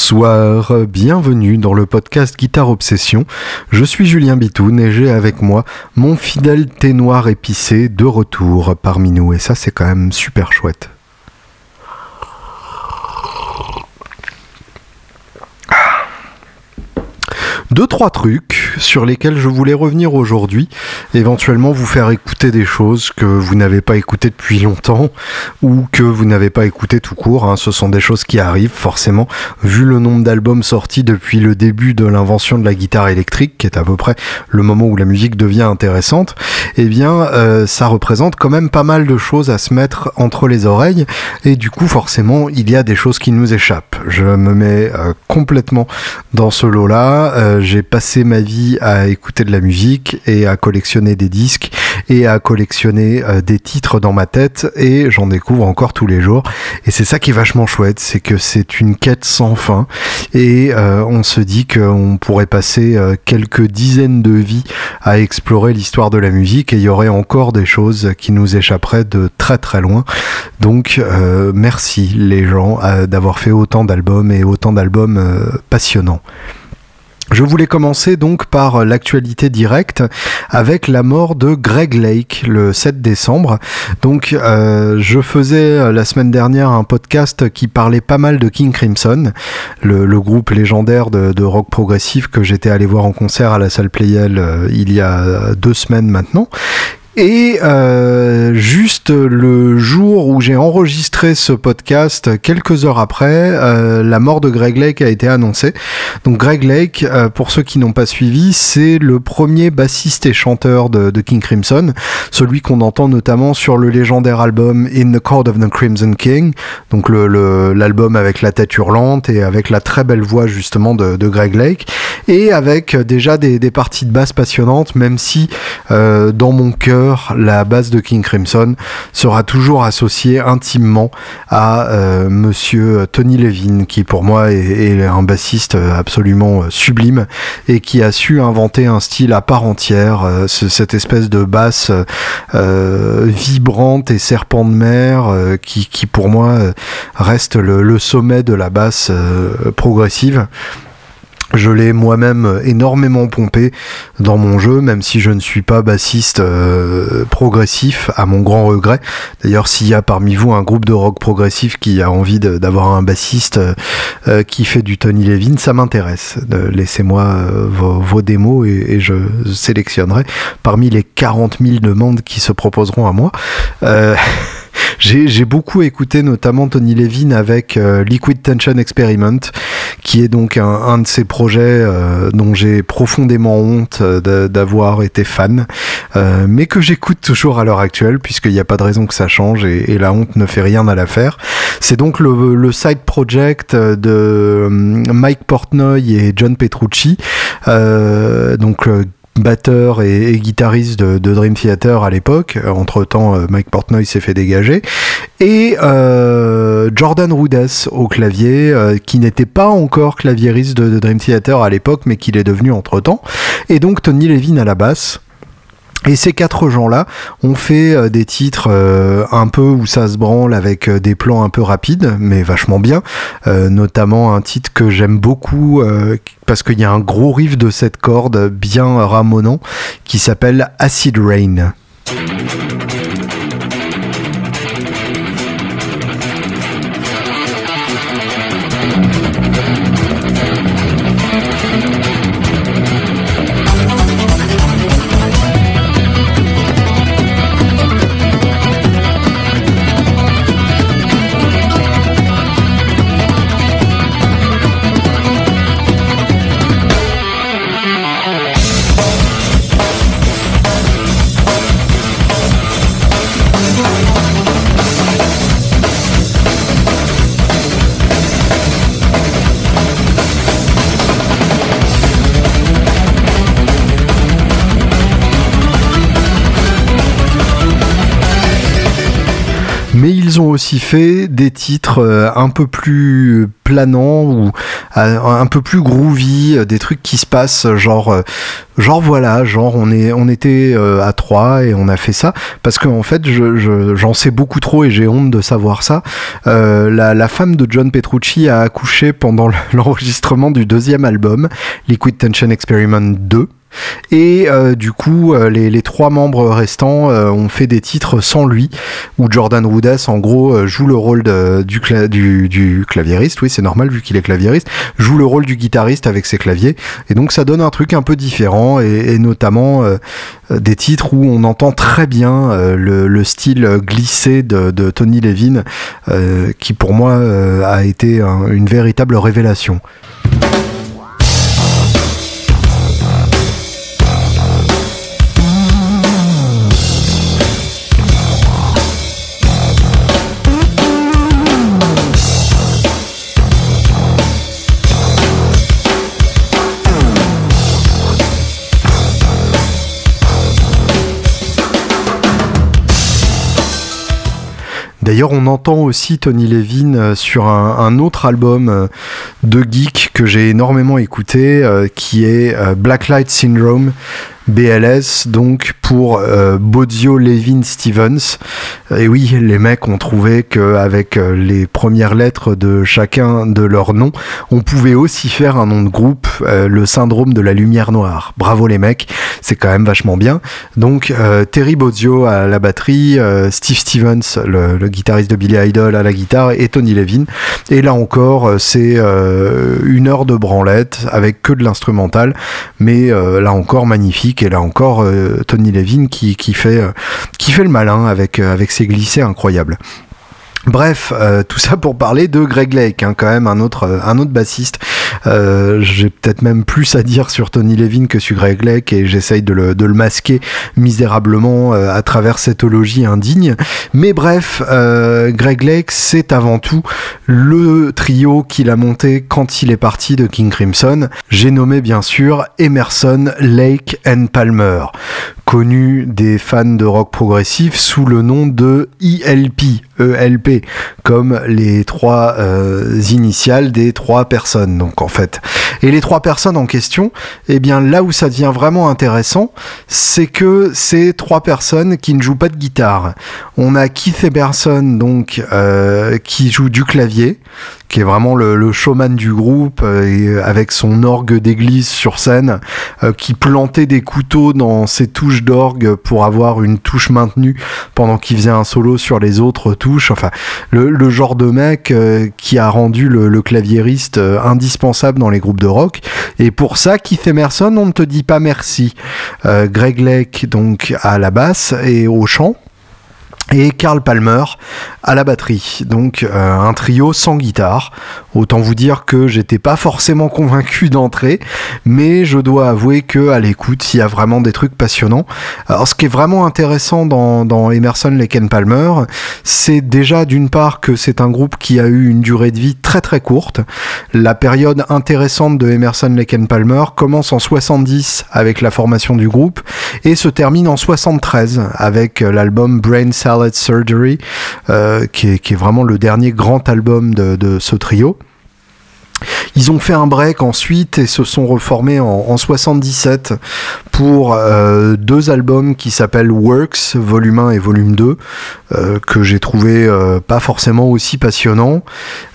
Bonsoir, bienvenue dans le podcast Guitare Obsession. Je suis Julien Bitoun et j'ai avec moi mon fidèle thé noir épicé de retour parmi nous et ça c'est quand même super chouette. Deux trois trucs sur lesquels je voulais revenir aujourd'hui, éventuellement vous faire écouter des choses que vous n'avez pas écoutées depuis longtemps ou que vous n'avez pas écoutées tout court. Hein. Ce sont des choses qui arrivent forcément, vu le nombre d'albums sortis depuis le début de l'invention de la guitare électrique, qui est à peu près le moment où la musique devient intéressante. Eh bien, euh, ça représente quand même pas mal de choses à se mettre entre les oreilles et du coup, forcément, il y a des choses qui nous échappent. Je me mets euh, complètement dans ce lot-là. Euh, j'ai passé ma vie à écouter de la musique et à collectionner des disques et à collectionner euh, des titres dans ma tête et j'en découvre encore tous les jours. Et c'est ça qui est vachement chouette c'est que c'est une quête sans fin et euh, on se dit qu'on pourrait passer euh, quelques dizaines de vies à explorer l'histoire de la musique et il y aurait encore des choses qui nous échapperaient de très très loin. Donc merci les gens d'avoir fait autant d'albums et autant d'albums passionnants je voulais commencer donc par l'actualité directe avec la mort de Greg Lake le 7 décembre. Donc euh, je faisais euh, la semaine dernière un podcast qui parlait pas mal de King Crimson, le, groupe légendaire de, rock progressif que j'étais allé voir en concert à la salle Playel euh, il y a deux semaines maintenant. Et euh, juste le jour où j'ai enregistré ce podcast, quelques heures après, euh, la mort de Greg Lake a été annoncée. Donc Greg Lake, euh, pour ceux qui n'ont pas suivi, c'est le premier bassiste et chanteur de, King Crimson, celui qu'on entend notamment sur le légendaire album In the Court of the Crimson King, donc l'album le, avec la tête hurlante et avec la très belle voix justement de, de Greg Lake, et avec déjà des, des, parties de basse passionnantes, même si dans mon cœur la base de King Crimson sera toujours associée intimement à euh, monsieur Tony Levin, qui pour moi est, un bassiste absolument sublime et qui a su inventer un style à part entière, euh, cette espèce de basse euh, vibrante et serpent de mer qui, pour moi reste le sommet de la basse progressive. Je l'ai moi-même énormément pompé dans mon jeu, même si je ne suis pas bassiste euh, progressif, à mon grand regret. D'ailleurs, s'il y a parmi vous un groupe de rock progressif qui a envie d'avoir un bassiste euh, qui fait du Tony Levin, ça m'intéresse. Laissez-moi euh, vos, démos et, et, je sélectionnerai parmi les 40 000 demandes qui se proposeront à moi. J'ai beaucoup écouté notamment Tony Levin avec euh, Liquid Tension Experiment, qui est donc un, de ces projets euh, dont j'ai profondément honte euh, d'avoir été fan, mais que j'écoute toujours à l'heure actuelle, puisqu'il n'y a pas de raison que ça change et, la honte ne fait rien à l'affaire. C'est donc le, le, side project de Mike Portnoy et John Petrucci, donc batteur et, guitariste de, Dream Theater à l'époque. Entre temps, euh, Mike Portnoy s'est fait dégager. Et euh, Jordan Rudess au clavier, euh, qui n'était pas encore claviériste de, de Dream Theater à l'époque, mais qui l'est devenu entre temps. Et donc Tony Levin à la basse. Et ces quatre gens-là ont fait euh, des titres euh, un peu où ça se branle avec euh, des plans un peu rapides, mais vachement bien. notamment un titre que j'aime beaucoup parce qu'il y a un gros riff de cette corde bien ramonant qui s'appelle Acid Rain. Aussi fait des titres un peu plus planants ou un peu plus groovy, des trucs qui se passent genre genre voilà, genre on est on était à trois et on a fait ça parce qu'en en fait j'en sais beaucoup trop et j'ai honte de savoir ça. la, la femme de John Petrucci a accouché pendant l'enregistrement du deuxième album, Liquid Tension Experiment 2. Et euh, du coup, euh, les, trois membres restants euh, ont fait des titres sans lui, où Jordan Rudess, en gros, joue le rôle du, du, claviériste, oui c'est normal vu qu'il est claviériste, joue le rôle du guitariste avec ses claviers, et donc ça donne un truc un peu différent, et, notamment des titres où on entend très bien le, style glissé de, Tony Levin, qui pour moi a été une véritable révélation. D'ailleurs, on entend aussi Tony Levin euh, sur un, autre album euh, de geek que j'ai énormément écouté, euh, qui est Blacklight Syndrome, BLS, donc pour euh, Bodio Levin Stevens. Et oui, les mecs ont trouvé qu'avec euh, les premières lettres de chacun de leurs noms, on pouvait aussi faire un nom de groupe, euh, le syndrome de la lumière noire. Bravo les mecs, c'est quand même vachement bien. Donc Terry Bodio à la batterie, Steve Stevens, le, guitariste de Billy Idol à la guitare, et Tony Levin. Et là encore, c'est une heure de branlette avec que de l'instrumental, mais là encore magnifique. Et là encore, Tony Levin qui, fait, euh, qui fait le malin avec, euh, ses glissés incroyables. Bref, euh, tout ça pour parler de Greg Lake, hein, quand même un autre bassiste. J'ai peut-être même plus à dire sur Tony Levin que sur Greg Lake et j'essaye de le, masquer misérablement à travers cette logie indigne. Mais bref, Greg Lake, c'est avant tout le trio qu'il a monté quand il est parti de King Crimson. J'ai nommé bien sûr Emerson, Lake and Palmer connu des fans de rock progressif sous le nom de ELP, ELP, comme les trois euh, initiales des trois personnes. Donc en fait, et les trois personnes en question, eh bien là où ça devient vraiment intéressant, c'est que ces trois personnes qui ne jouent pas de guitare. On a Keith Eberson donc euh, qui joue du clavier, qui est vraiment le, showman du groupe, euh, avec son orgue d'église sur scène, euh, qui plantait des couteaux dans ses touches d'orgue pour avoir une touche maintenue pendant qu'il faisait un solo sur les autres touches. Enfin, le, genre de mec euh, qui a rendu le, le claviériste indispensable dans les groupes de rock. Et pour ça, Keith Emerson, on ne te dit pas merci. Greg Lake, donc, à la basse et au chant et Karl Palmer à la batterie. Donc euh, un trio sans guitare. Autant vous dire que j'étais pas forcément convaincu d'entrer, mais je dois avouer que à l'écoute, il y a vraiment des trucs passionnants. Alors ce qui est vraiment intéressant dans, Emerson Lake Palmer, c'est déjà d'une part que c'est un groupe qui a eu une durée de vie très très courte. La période intéressante de Emerson Lake Palmer commence en 70 avec la formation du groupe et se termine en 73 avec l'album Brain Surgery, euh, qui, est, vraiment le dernier grand album de ce trio. Ils ont fait un break ensuite et se sont reformés en, 77 pour euh, deux albums qui s'appellent Works, volume 1 et volume 2, euh, que j'ai trouvé euh, pas forcément aussi passionnants,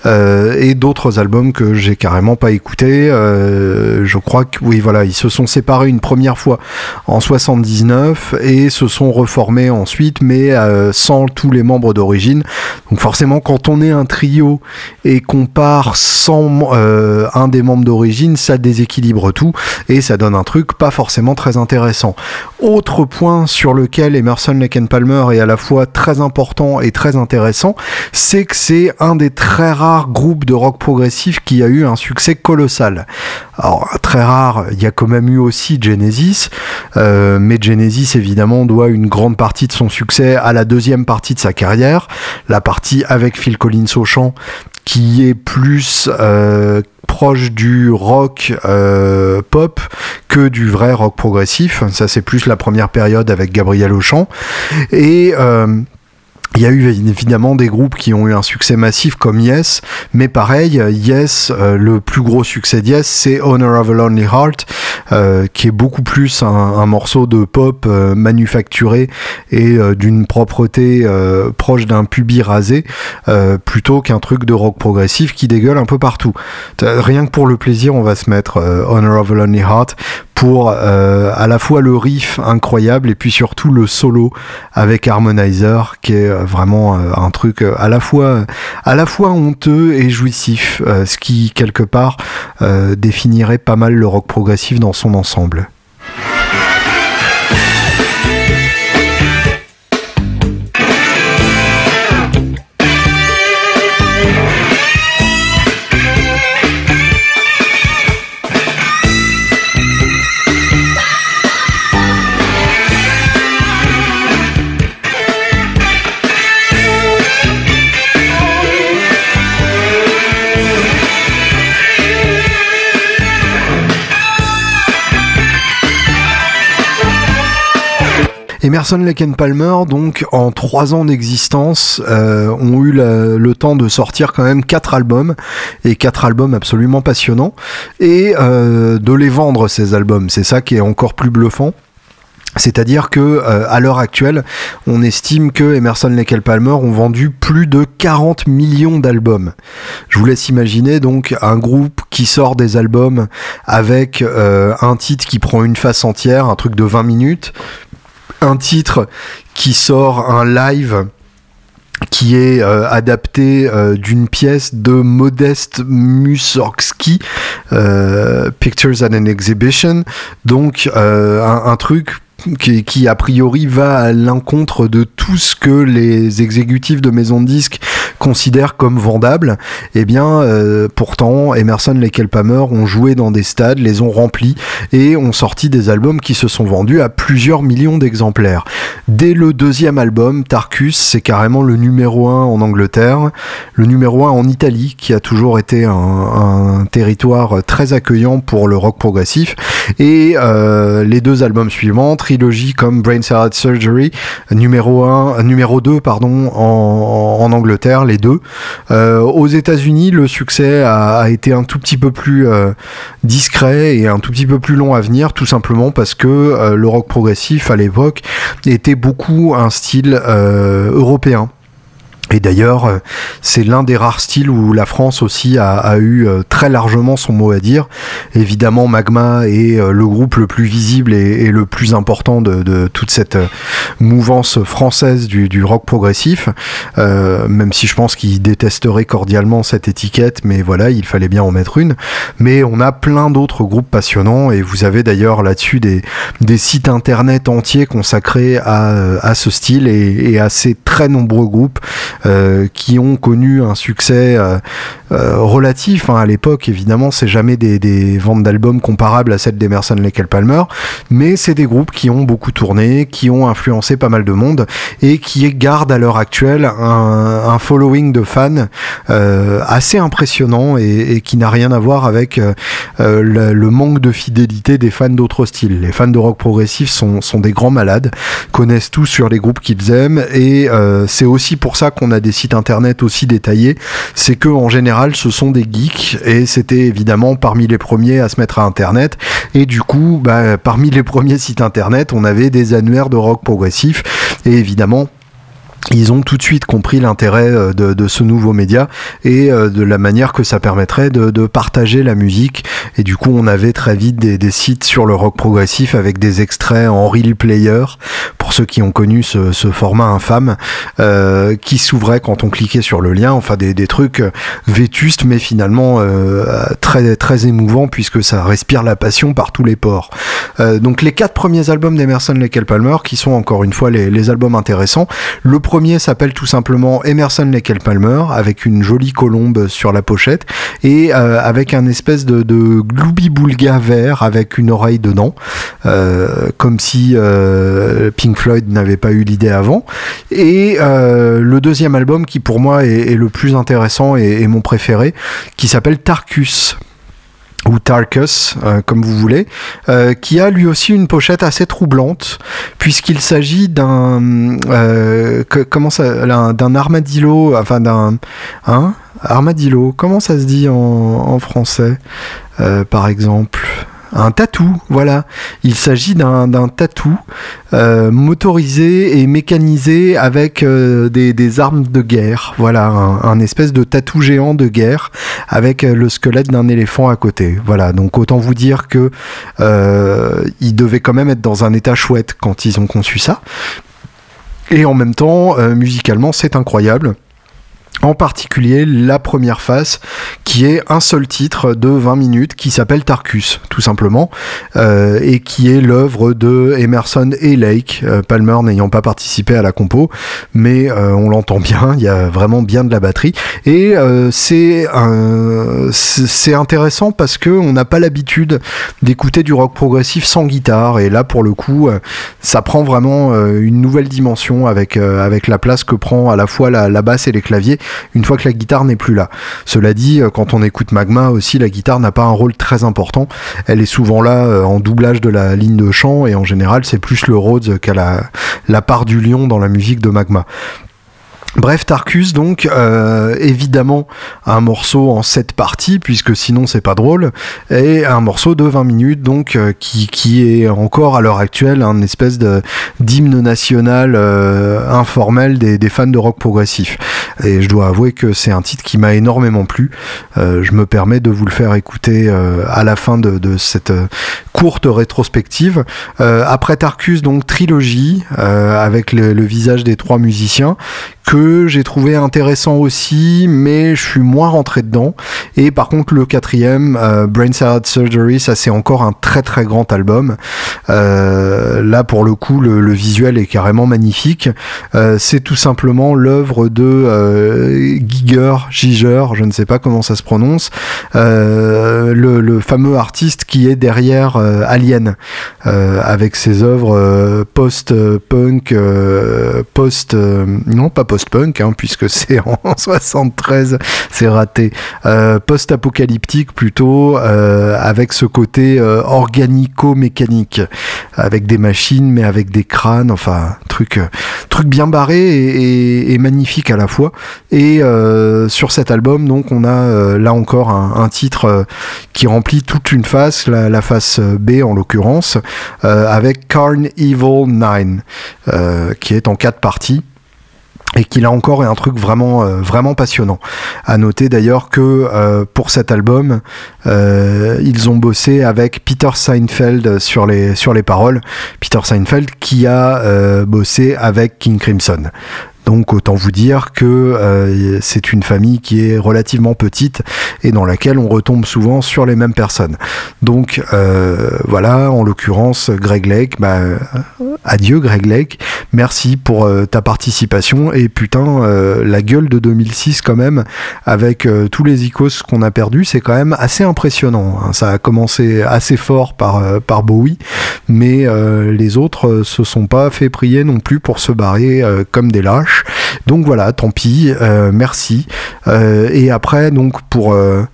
et d'autres albums que j'ai carrément pas écoutés. je crois que oui, voilà, ils se sont séparés une première fois en 79 et se sont reformés ensuite, mais sans tous les membres d'origine. Donc forcément, quand on est un trio et qu'on part sans euh, un des membres d'origine, ça déséquilibre tout et ça donne un truc pas forcément très intéressant. Autre point sur lequel Emerson Lake Palmer est à la fois très important et très intéressant, c'est que c'est un des très rares groupes de rock progressif qui a eu un succès colossal. Alors très rare, il y a quand même eu aussi Genesis, euh, mais Genesis évidemment doit une grande partie de son succès à la deuxième partie de sa carrière, la partie avec Phil Collins au chant qui est plus euh, proche du rock euh, pop que du vrai rock progressif. Ça, c'est plus la première période avec Gabriel Auchan. Et euh, il y a eu évidemment des groupes qui ont eu un succès massif comme Yes, mais pareil, Yes, euh, le plus gros succès de Yes, c'est Honor of a Lonely Heart, euh, qui est beaucoup plus un, morceau de pop euh, manufacturé et d'une propreté proche d'un pubis rasé, plutôt qu'un truc de rock progressif qui dégueule un peu partout. Rien que pour le plaisir, on va se mettre Honor of a Lonely Heart pour à la fois le riff incroyable et puis surtout le solo avec Harmonizer qui est vraiment euh, un truc euh, à la fois à la fois honteux et jouissif, euh, ce qui quelque part définirait pas mal le rock progressif dans son ensemble. Emerson Lake Palmer, donc en trois ans d'existence, euh, ont eu le temps de sortir quand même quatre albums et quatre albums absolument passionnants et euh, de les vendre ces albums. C'est ça qui est encore plus bluffant. C'est-à-dire que euh, à l'heure actuelle, on estime que Emerson Lake Palmer ont vendu plus de 40 millions d'albums. Je vous laisse imaginer donc un groupe qui sort des albums avec un titre qui prend une face entière, un truc de 20 minutes, un titre qui sort un live qui est euh, adapté euh, d'une pièce de Modeste Mussorgsky, euh, Pictures at an Exhibition, donc un, truc qui, a priori va à l'encontre de tout ce que les exécutifs de maisons de disques considèrent comme vendable, eh bien euh, pourtant Emerson, Lake Palmer ont joué dans des stades, les ont remplis et ont sorti des albums qui se sont vendus à plusieurs millions d'exemplaires. Dès le deuxième album, Tarkus, c'est carrément le numéro 1 en Angleterre, le numéro 1 en Italie, qui a toujours été un, territoire très accueillant pour le rock progressif, et euh, les deux albums suivants, trilogie comme Brain Salad Surgery, numéro 1, numéro 2 pardon, en, en Angleterre, les deux. Euh, aux États-Unis, le succès a, été un tout petit peu plus euh, discret et un tout petit peu plus long à venir, tout simplement parce que euh, le rock progressif à l'époque était beaucoup un style européen. Et d'ailleurs, euh, c'est l'un des rares styles où la France aussi a, eu euh, très largement son mot à dire. Évidemment, Magma est euh, le groupe le plus visible et, le plus important de, toute cette mouvance française du, rock progressif, même si je pense qu'ils détesteraient cordialement cette étiquette, mais voilà, il fallait bien en mettre une. Mais on a plein d'autres groupes passionnants et vous avez d'ailleurs là-dessus des, sites internet entiers consacrés à, ce style et à ces très nombreux groupes. Euh, qui ont connu un succès euh, euh, relatif hein, à l'époque. Évidemment, c'est jamais des, ventes d'albums comparables à celles d'Emerson Lake Palmer, mais c'est des groupes qui ont beaucoup tourné, qui ont influencé pas mal de monde et qui gardent à l'heure actuelle un, following de fans assez impressionnant et, qui n'a rien à voir avec le, manque de fidélité des fans d'autres styles. Les fans de rock progressif sont des grands malades, connaissent tout sur les groupes qu'ils aiment et c'est aussi pour ça qu'on a des sites internet aussi détaillés, c'est que en général ce sont des geeks et c'était évidemment parmi les premiers à se mettre à internet. Et du coup bah, parmi les premiers sites internet on avait des annuaires de rock progressif et évidemment ils ont tout de suite compris l'intérêt euh, de, ce nouveau média et euh, de la manière que ça permettrait de, partager la musique. Et du coup, on avait très vite des, sites sur le rock progressif avec des extraits en real player, pour ceux qui ont connu ce, format infâme, euh, qui s'ouvrait quand on cliquait sur le lien. Enfin, des, trucs vétustes, mais finalement très, très émouvants, puisque ça respire la passion par tous les ports. donc, les quatre premiers albums d'Emerson Lake Palmer, qui sont encore une fois les, les albums intéressants. Le s'appelle tout simplement Emerson Lake Palmer avec une jolie colombe sur la pochette et euh, avec un espèce de, de gloubi-boulga vert avec une oreille dedans, euh, comme si euh, Pink Floyd n'avait pas eu l'idée avant. Et le deuxième album qui pour moi est, le plus intéressant et, et mon préféré, qui s'appelle Tarkus. Ou Tarkus, euh, comme vous voulez, euh, qui a lui aussi une pochette assez troublante, puisqu'il s'agit d'un euh, armadillo, enfin d'un hein, armadillo. Comment ça se dit en français, par exemple? Un tatou, voilà. Il s'agit d'un tatou euh, motorisé et mécanisé avec euh, des, armes de guerre. Voilà, un, espèce de tatou géant de guerre avec euh, le squelette d'un éléphant à côté. Voilà, donc autant vous dire que il devait quand même être dans un état chouette quand ils ont conçu ça. Et en même temps, musicalement, c'est incroyable en particulier la première phase qui est un seul titre de 20 minutes qui s'appelle Tarkus tout simplement euh, et qui est l'œuvre de Emerson et Lake euh, Palmer n'ayant pas participé à la compo mais euh, on l'entend bien il y a vraiment bien de la batterie. Et c'est c'est intéressant parce que on n'a pas l'habitude d'écouter du rock progressif sans guitare et là pour le coup ça prend vraiment une nouvelle dimension avec avec la place que prend à la fois la basse et les claviers une fois que la guitare n'est plus là. Cela dit, euh, quand on écoute Magma aussi, la guitare n'a pas un rôle très important. Elle est souvent là euh, en doublage de la ligne de chant et en général c'est plus le Rhodes qu'à la, la part du lion dans la musique de Magma. Bref, Tarkus, donc, euh, évidemment, un morceau en 7 parties, puisque sinon c'est pas drôle, et un morceau de 20 minutes, donc, euh, qui, qui est encore à l'heure actuelle un espèce de d'hymne national euh, informel des, des, fans de rock progressif. Et je dois avouer que c'est un titre qui m'a énormément plu. je me permets de vous le faire écouter à la fin de, de cette courte rétrospective. après Tarkus, donc, trilogie, avec le, le visage des trois musiciens, que j'ai trouvé intéressant aussi, mais je suis moins rentré dedans. Et par contre, le quatrième, euh, Brain Salad Surgery, ça c'est encore un très très grand album. Euh, là, pour le coup, le, visuel est carrément magnifique. Euh, c'est tout simplement l'œuvre de Giger, Giger, je ne sais pas comment ça se prononce, le, le, fameux artiste qui est derrière Alien, avec ses œuvres post-punk, post, non pas post hein, puisque c'est en 73, c'est raté. Euh, post-apocalyptique plutôt, euh, avec ce côté euh, organico-mécanique, avec des machines, mais avec des crânes, enfin, truc, truc bien barré et, magnifique à la fois. Et sur cet album, donc, on a là encore un, titre qui remplit toute une face, la, face B en l'occurrence, avec Carn Evil 9, qui est en quatre parties et qu'il a encore un truc vraiment euh, vraiment passionnant. À noter d'ailleurs que euh, pour cet album, euh, ils ont bossé avec Peter Seinfeld sur les sur les paroles. Peter Seinfeld qui a bossé avec King Crimson. Donc autant vous dire que euh, c'est une famille qui est relativement petite et dans laquelle on retombe souvent sur les mêmes personnes. Donc euh, voilà, en l'occurrence Greg Lake, bah, euh, adieu Greg Lake, merci pour ta participation et putain la gueule de 2006 quand même avec tous les icos qu'on a perdus, c'est quand même assez impressionnant. Hein. Ça a commencé assez fort par, par Bowie, mais les autres se sont pas fait prier non plus pour se barrer comme des lâches. Donc voilà, tant pis, euh, merci. Euh, et après, donc pour euh,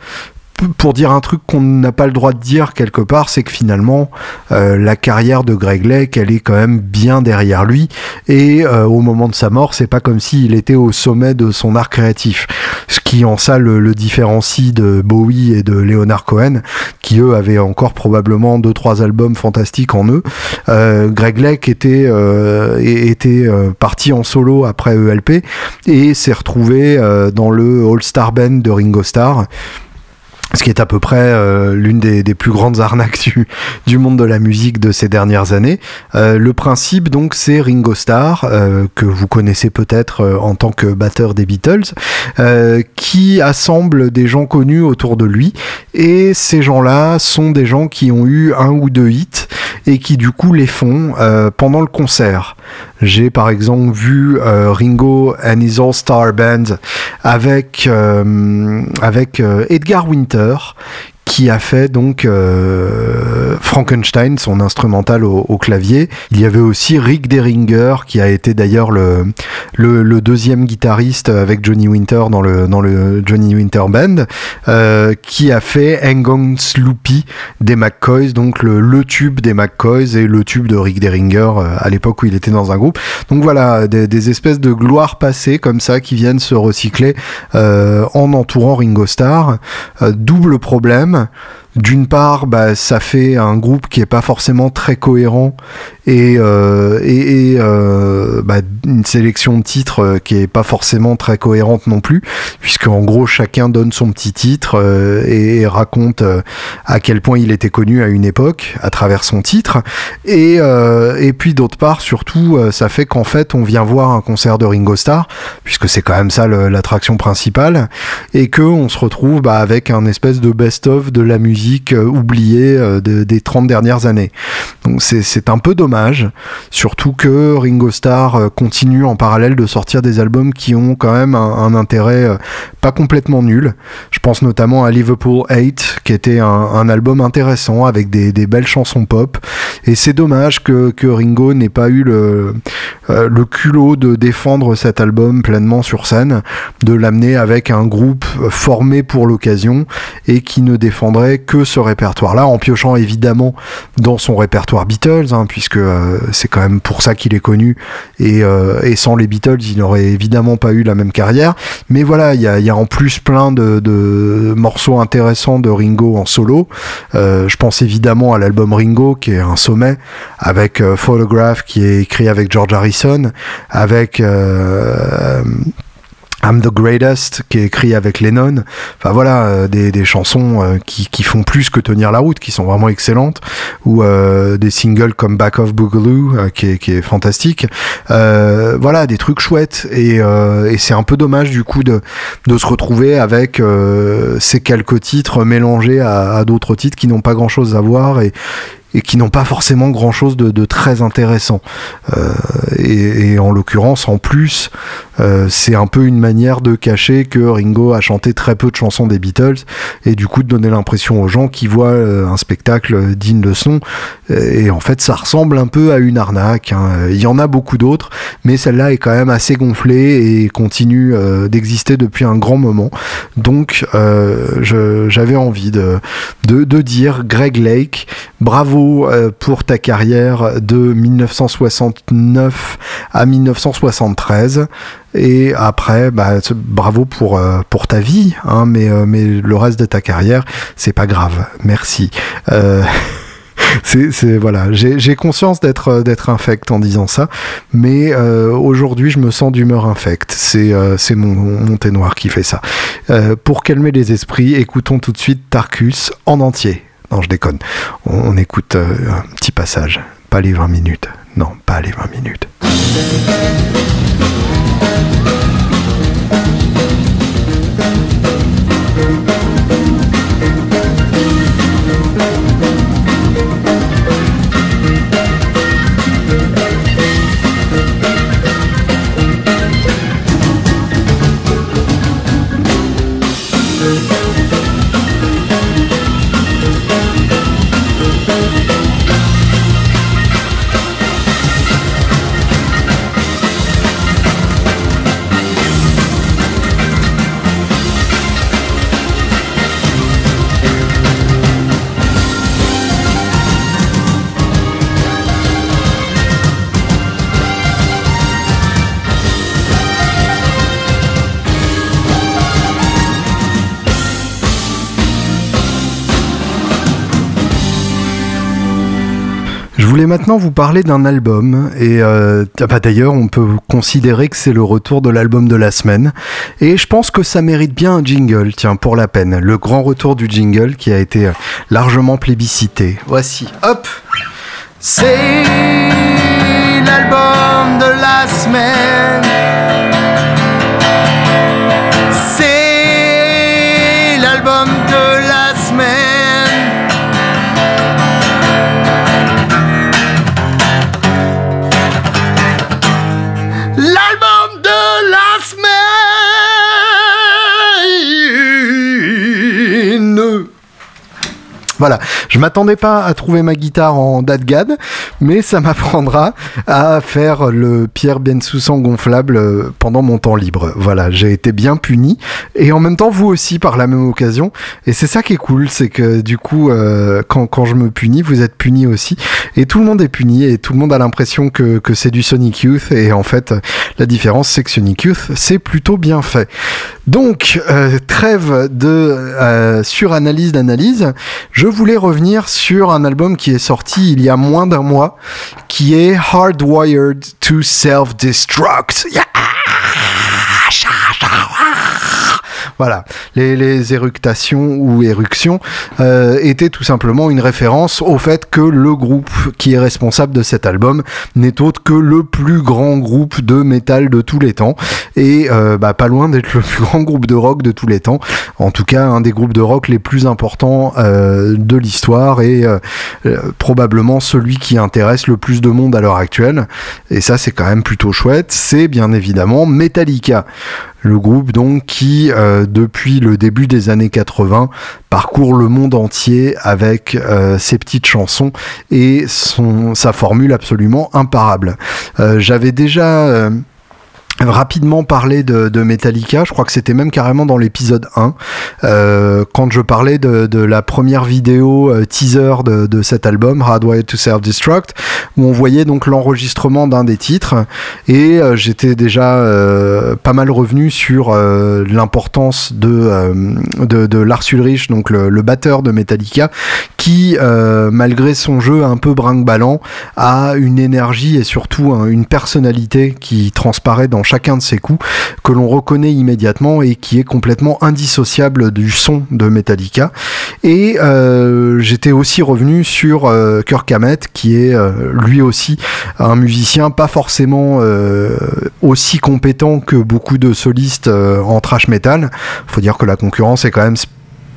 pour dire un truc qu'on n'a pas le droit de dire quelque part, c'est que finalement, euh, la carrière de Greg Lake, elle est quand même bien derrière lui. Et euh, au moment de sa mort, c'est pas comme s'il était au sommet de son art créatif. Ce qui en ça le, différencie de Bowie et de Leonard Cohen, qui eux avaient encore probablement deux trois albums fantastiques en eux. Euh, Greg Lake était était parti en solo après ELP et s'est retrouvé dans le All Star Band de Ringo Starr ce qui est à peu près euh, l'une des, plus grandes arnaques du, monde de la musique de ces dernières années. Euh, le principe donc c'est Ringo Starr, euh, que vous connaissez peut-être en tant que batteur des Beatles, qui assemble des gens connus autour de lui, et ces gens-là sont des gens qui ont eu un ou deux hits et qui du coup les font pendant le concert. J'ai par exemple vu Ringo and his All Star Band avec, avec Edgar Winter qui a fait donc euh, Frankenstein, son instrumental au, clavier. Il y avait aussi Rick Derringer, qui a été d'ailleurs le, deuxième guitariste avec Johnny Winter dans le, dans le Johnny Winter Band, euh, qui a fait Hang Sloopy des McCoys, donc le, tube des McCoys et le tube de Rick Derringer euh, à l'époque où il était dans un groupe. Donc voilà, des, espèces de gloires passées comme ça qui viennent se recycler en entourant Ringo Starr. Double problème. summer D'une part, bah, ça fait un groupe qui est pas forcément très cohérent et, euh, et, euh, bah, une sélection de titres euh, qui est pas forcément très cohérente non plus, puisque en gros chacun donne son petit titre et, raconte à quel point il était connu à une époque à travers son titre. Et, et puis d'autre part, surtout, ça fait qu'en fait on vient voir un concert de Ringo Starr, puisque c'est quand même ça l'attraction principale, et que on se retrouve bah, avec un espèce de best-of de la musique oubliée des 30 dernières années. Donc c'est un peu dommage surtout que Ringo Starr euh, continue en parallèle de sortir des albums qui ont quand même un, intérêt euh, pas complètement nul. Je pense notamment à Liverpool 8, qui était un, album intéressant avec des, belles chansons pop. Et c'est dommage que, Ringo n'ait pas eu le, euh, le culot de défendre cet album pleinement sur scène, de l'amener avec un groupe formé pour l'occasion et qui ne défendrait que ce répertoire-là, en piochant évidemment dans son répertoire Beatles, hein, puisque euh, c'est quand même pour ça qu'il est connu. Euh, et, sans les Beatles, il n'aurait évidemment pas eu la même carrière. Mais voilà, il y a, en plus plein de, morceaux intéressants de Ringo en solo. Euh, je pense évidemment à l'album Ringo, qui est un sommet, avec Photograph, qui est écrit avec George Harrison, avec I'm the Greatest qui est écrit avec Lennon. Enfin voilà, euh, des, des, chansons euh, qui, qui, font plus que tenir la route, qui sont vraiment excellentes. Ou euh, des singles comme Back of Boogaloo qui, est, qui est fantastique. voilà, des trucs chouettes. Et, et c'est un peu dommage du coup de, de se retrouver avec ces quelques titres mélangés à, d'autres titres qui n'ont pas grand chose à voir et, et qui n'ont pas forcément grand chose de, de très intéressant. Et, en l'occurrence, en plus, euh, c'est un peu une manière de cacher que Ringo a chanté très peu de chansons des Beatles et du coup de donner l'impression aux gens qui voient euh, un spectacle digne de son. Et en fait, ça ressemble un peu à une arnaque. Hein. Il y en a beaucoup d'autres, mais celle-là est quand même assez gonflée et continue euh, d'exister depuis un grand moment. Donc, j'avais envie de, dire Greg Lake, bravo euh, pour ta carrière de 1969 à 1973. Et après, bah, bravo pour, euh, pour ta vie, hein, mais, euh, mais le reste de ta carrière, c'est pas grave. Merci. c'est voilà, j'ai conscience d'être d'être infect en disant ça, mais aujourd'hui je me sens d'humeur infecte. C'est c'est mon, mon thé qui fait ça. pour calmer les esprits, écoutons tout de suite Tarkus en entier. Non, je déconne. On, écoute euh, un petit passage. Pas les 20 minutes. Non, pas les 20 minutes. Maintenant vous parler d'un album et euh, ah bah, d'ailleurs on peut considérer que c'est le retour de l'album de la semaine et je pense que ça mérite bien un jingle, tiens pour la peine, le grand retour du jingle qui a été euh, largement plébiscité. Voici, hop, c'est l'album de la semaine. Voilà, je m'attendais pas à trouver ma guitare en dadgad, mais ça m'apprendra à faire le Pierre Bensoussan gonflable euh, pendant mon temps libre. Voilà, j'ai été bien puni et en même temps vous aussi par la même occasion. Et c'est ça qui est cool, c'est que du coup, euh, quand, je me punis, vous êtes puni aussi et tout le monde est puni et tout le monde a l'impression que, que c'est du Sonic Youth et en fait la différence c'est que Sonic Youth c'est plutôt bien fait. Donc euh, trêve de suranalyse d'analyse, je voulais revenir sur un album qui est sorti il y a moins d'un mois, qui est Hardwired to Self-Destruct. Voilà, les, les éructations ou éruptions euh, étaient tout simplement une référence au fait que le groupe qui est responsable de cet album n'est autre que le plus grand groupe de métal de tous les temps et euh, bah, pas loin d'être le plus grand groupe de rock de tous les temps. En tout cas, un des groupes de rock les plus importants euh, de l'histoire et euh, euh, probablement celui qui intéresse le plus de monde à l'heure actuelle. Et ça, c'est quand même plutôt chouette. C'est bien évidemment Metallica. Le groupe donc qui, euh, depuis le début des années 80, parcourt le monde entier avec euh, ses petites chansons et son, sa formule absolument imparable. Euh, J'avais déjà rapidement parler de, Metallica. Je crois que c'était même carrément dans l'épisode 1, euh, quand je parlais de, la première vidéo euh, teaser de, cet album, Hardwired to Self-Destruct, où on voyait donc l'enregistrement d'un des titres. Et euh, j'étais déjà pas mal revenu sur l'importance de, Lars Ulrich, donc le, batteur de Metallica, qui, malgré son jeu un peu brinque-ballant, a une énergie et surtout une personnalité qui transparaît dans chacun de ses coups que l'on reconnaît immédiatement et qui est complètement indissociable du son de Metallica. Et euh, j'étais aussi revenu sur euh, Kirk Hammett qui est euh, lui aussi un musicien pas forcément aussi compétent que beaucoup de solistes en thrash metal. Faut dire que la concurrence est quand même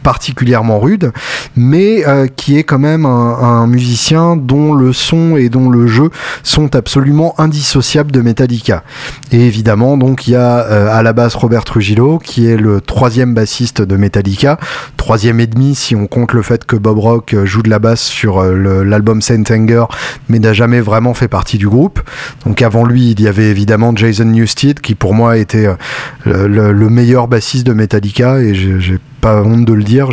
particulièrement rude, mais euh, qui est quand même un, musicien dont le son et dont le jeu sont absolument indissociables de Metallica. Et évidemment, donc il y a euh, à la basse Robert Trujillo, qui est le troisième bassiste de Metallica, troisième et demi si on compte le fait que Bob Rock joue de la basse sur euh, l'album Saint Anger, mais n'a jamais vraiment fait partie du groupe. Donc avant lui, il y avait évidemment Jason Newsted, qui pour moi était euh, le, le, meilleur bassiste de Metallica, et j'ai pas honte de le dire,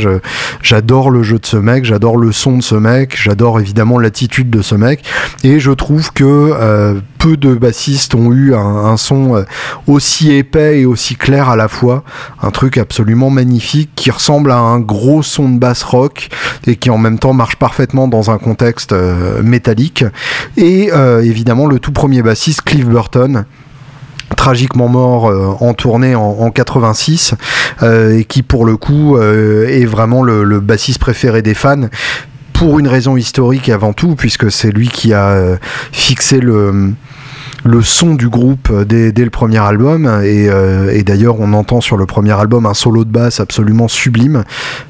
j'adore le jeu de ce mec, j'adore le son de ce mec, j'adore évidemment l'attitude de ce mec, et je trouve que euh, peu de bassistes ont eu un, son euh, aussi épais et aussi clair à la fois, un truc absolument magnifique qui ressemble à un gros son de basse rock et qui en même temps marche parfaitement dans un contexte euh, métallique. Et évidemment le tout premier bassiste Cliff Burton tragiquement mort euh, en tournée en, en 86 euh, et qui pour le coup euh, est vraiment le, bassiste préféré des fans pour une raison historique avant tout puisque c'est lui qui a fixé le le son du groupe dès, dès le premier album. Et, euh, et d'ailleurs on entend sur le premier album un solo de basse absolument sublime.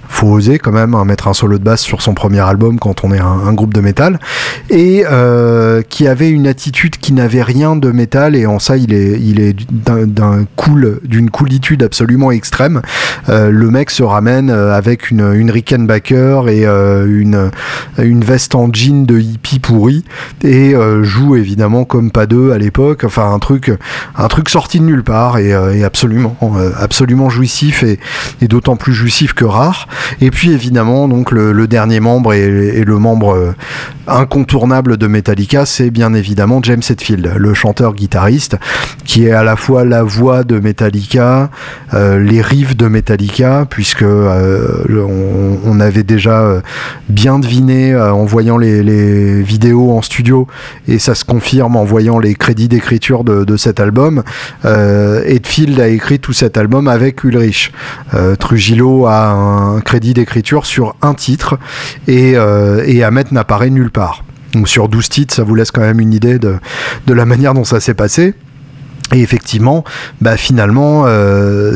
Faut oser quand même hein, mettre un solo de basse sur son premier album quand on est un, groupe de métal. Et euh, qui avait une attitude qui n'avait rien de métal. Et en ça il est il est d'un cool d'une coolitude absolument extrême. Euh, le mec se ramène avec une, une Rickenbacker et euh, une une veste en jean de hippie pourri. Et euh, joue évidemment comme pas deux l'époque enfin un truc un truc sorti de nulle part et, et absolument absolument jouissif et, d'autant plus jouissif que rare. Et puis évidemment, donc le, dernier membre et, le membre euh, incontournable de Metallica, c'est bien évidemment James Hetfield, le chanteur-guitariste, qui est à la fois la voix de Metallica, euh, les riffs de Metallica, puisque euh, on, avait déjà euh, bien deviné euh, en voyant les, les, vidéos en studio, et ça se confirme en voyant les d'écriture de, cet album. Hetfield a écrit tout cet album avec Ulrich. Trujillo a un crédit d'écriture sur un titre et, euh, et Ahmet n'apparaît nulle part. Donc sur 12 titres, ça vous laisse quand même une idée de la manière dont ça s'est passé. Et effectivement, bah finalement, euh,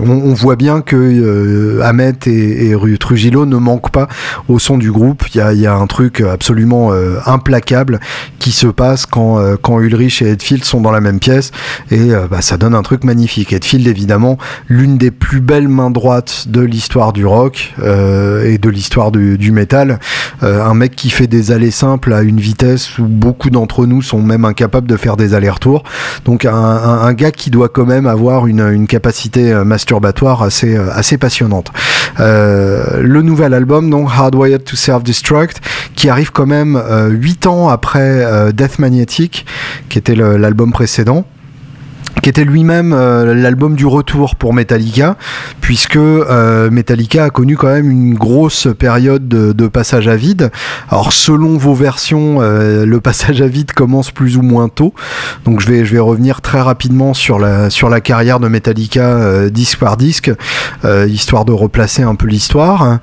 on, voit bien que euh, Ahmet et, et, Trujillo ne manquent pas au son du groupe. Il y a, un truc absolument euh, implacable qui se passe quand, euh, Ulrich et Edfield sont dans la même pièce, et bah, ça donne un truc magnifique. Edfield, évidemment, l'une des plus belles mains droites de l'histoire du rock et de l'histoire du, du métal. un mec qui fait des allées simples à une vitesse où beaucoup d'entre nous sont même incapables de faire des allers-retours. Donc un, gars qui doit quand même avoir une, capacité euh, masturbatoire assez, euh, passionnante. Euh, le nouvel album, donc Hardwired to Self-Destruct, qui arrive quand même 8 ans après Death Magnetic, qui était l'album précédent qui était lui-même euh, l'album du retour pour Metallica, puisque euh, Metallica a connu quand même une grosse période de, passage à vide. Alors selon vos versions, euh, le passage à vide commence plus ou moins tôt, donc je vais, je vais revenir très rapidement sur la, sur la carrière de Metallica disque par disque, histoire de replacer un peu l'histoire,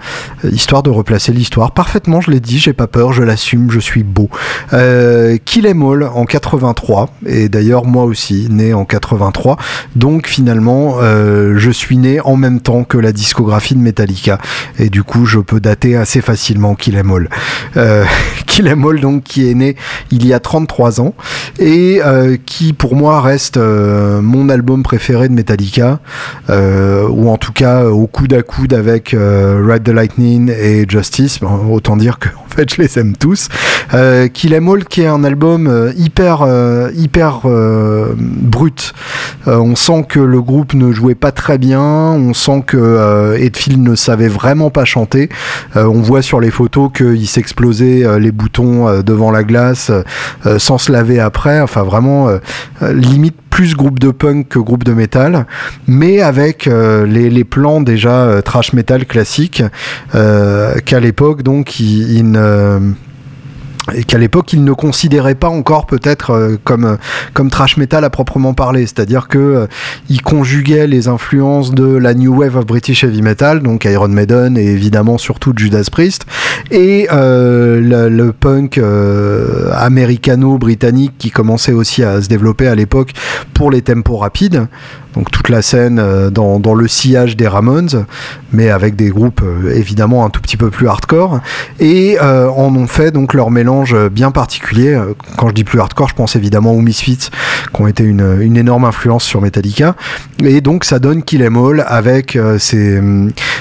histoire de replacer l'histoire. Parfaitement, je l'ai dit, j'ai pas peur, je l'assume, je suis beau. Kill Em All en 83, et d'ailleurs moi aussi, né en 83, donc finalement, euh, je suis né en même temps que la discographie de Metallica. Et du coup, je peux dater assez facilement Kill Em All. Euh, Kill Em All, donc, qui est né il y a 33 ans et euh, qui, pour moi, reste mon album préféré de Metallica, ou en tout cas au coude à coude avec Ride the Lightning et Justice. autant dire que en fait, je les aime tous. Kill Em All, qui est un album hyper, hyper brut on sent que le groupe ne jouait pas très bien, on sent que euh, Edfield ne savait vraiment pas chanter. Euh, on voit sur les photos qu'il s'explosait les boutons devant la glace sans se laver après. Enfin, vraiment, limite plus groupe de punk que groupe de métal, mais avec les, plans déjà trash metal classiques qu'à l'époque donc il, et qu'à l'époque il ne considérait pas encore peut-être euh, comme comme trash metal à proprement parler. C'est-à-dire que euh, il conjuguait les influences de la new wave of British heavy metal donc Iron Maiden et évidemment surtout Judas Priest et euh, le, punk américano-britannique qui commençait aussi à se développer à l'époque pour les tempos rapides donc toute la scène euh, dans, dans, le sillage des Ramones, mais avec des groupes euh, évidemment un tout petit peu plus hardcore, et euh, en ont fait donc leur mélange bien particulier. Quand je dis plus hardcore, je pense évidemment aux Misfits, qui ont été une, une énorme influence sur Metallica, et donc ça donne Kill Em All avec ces,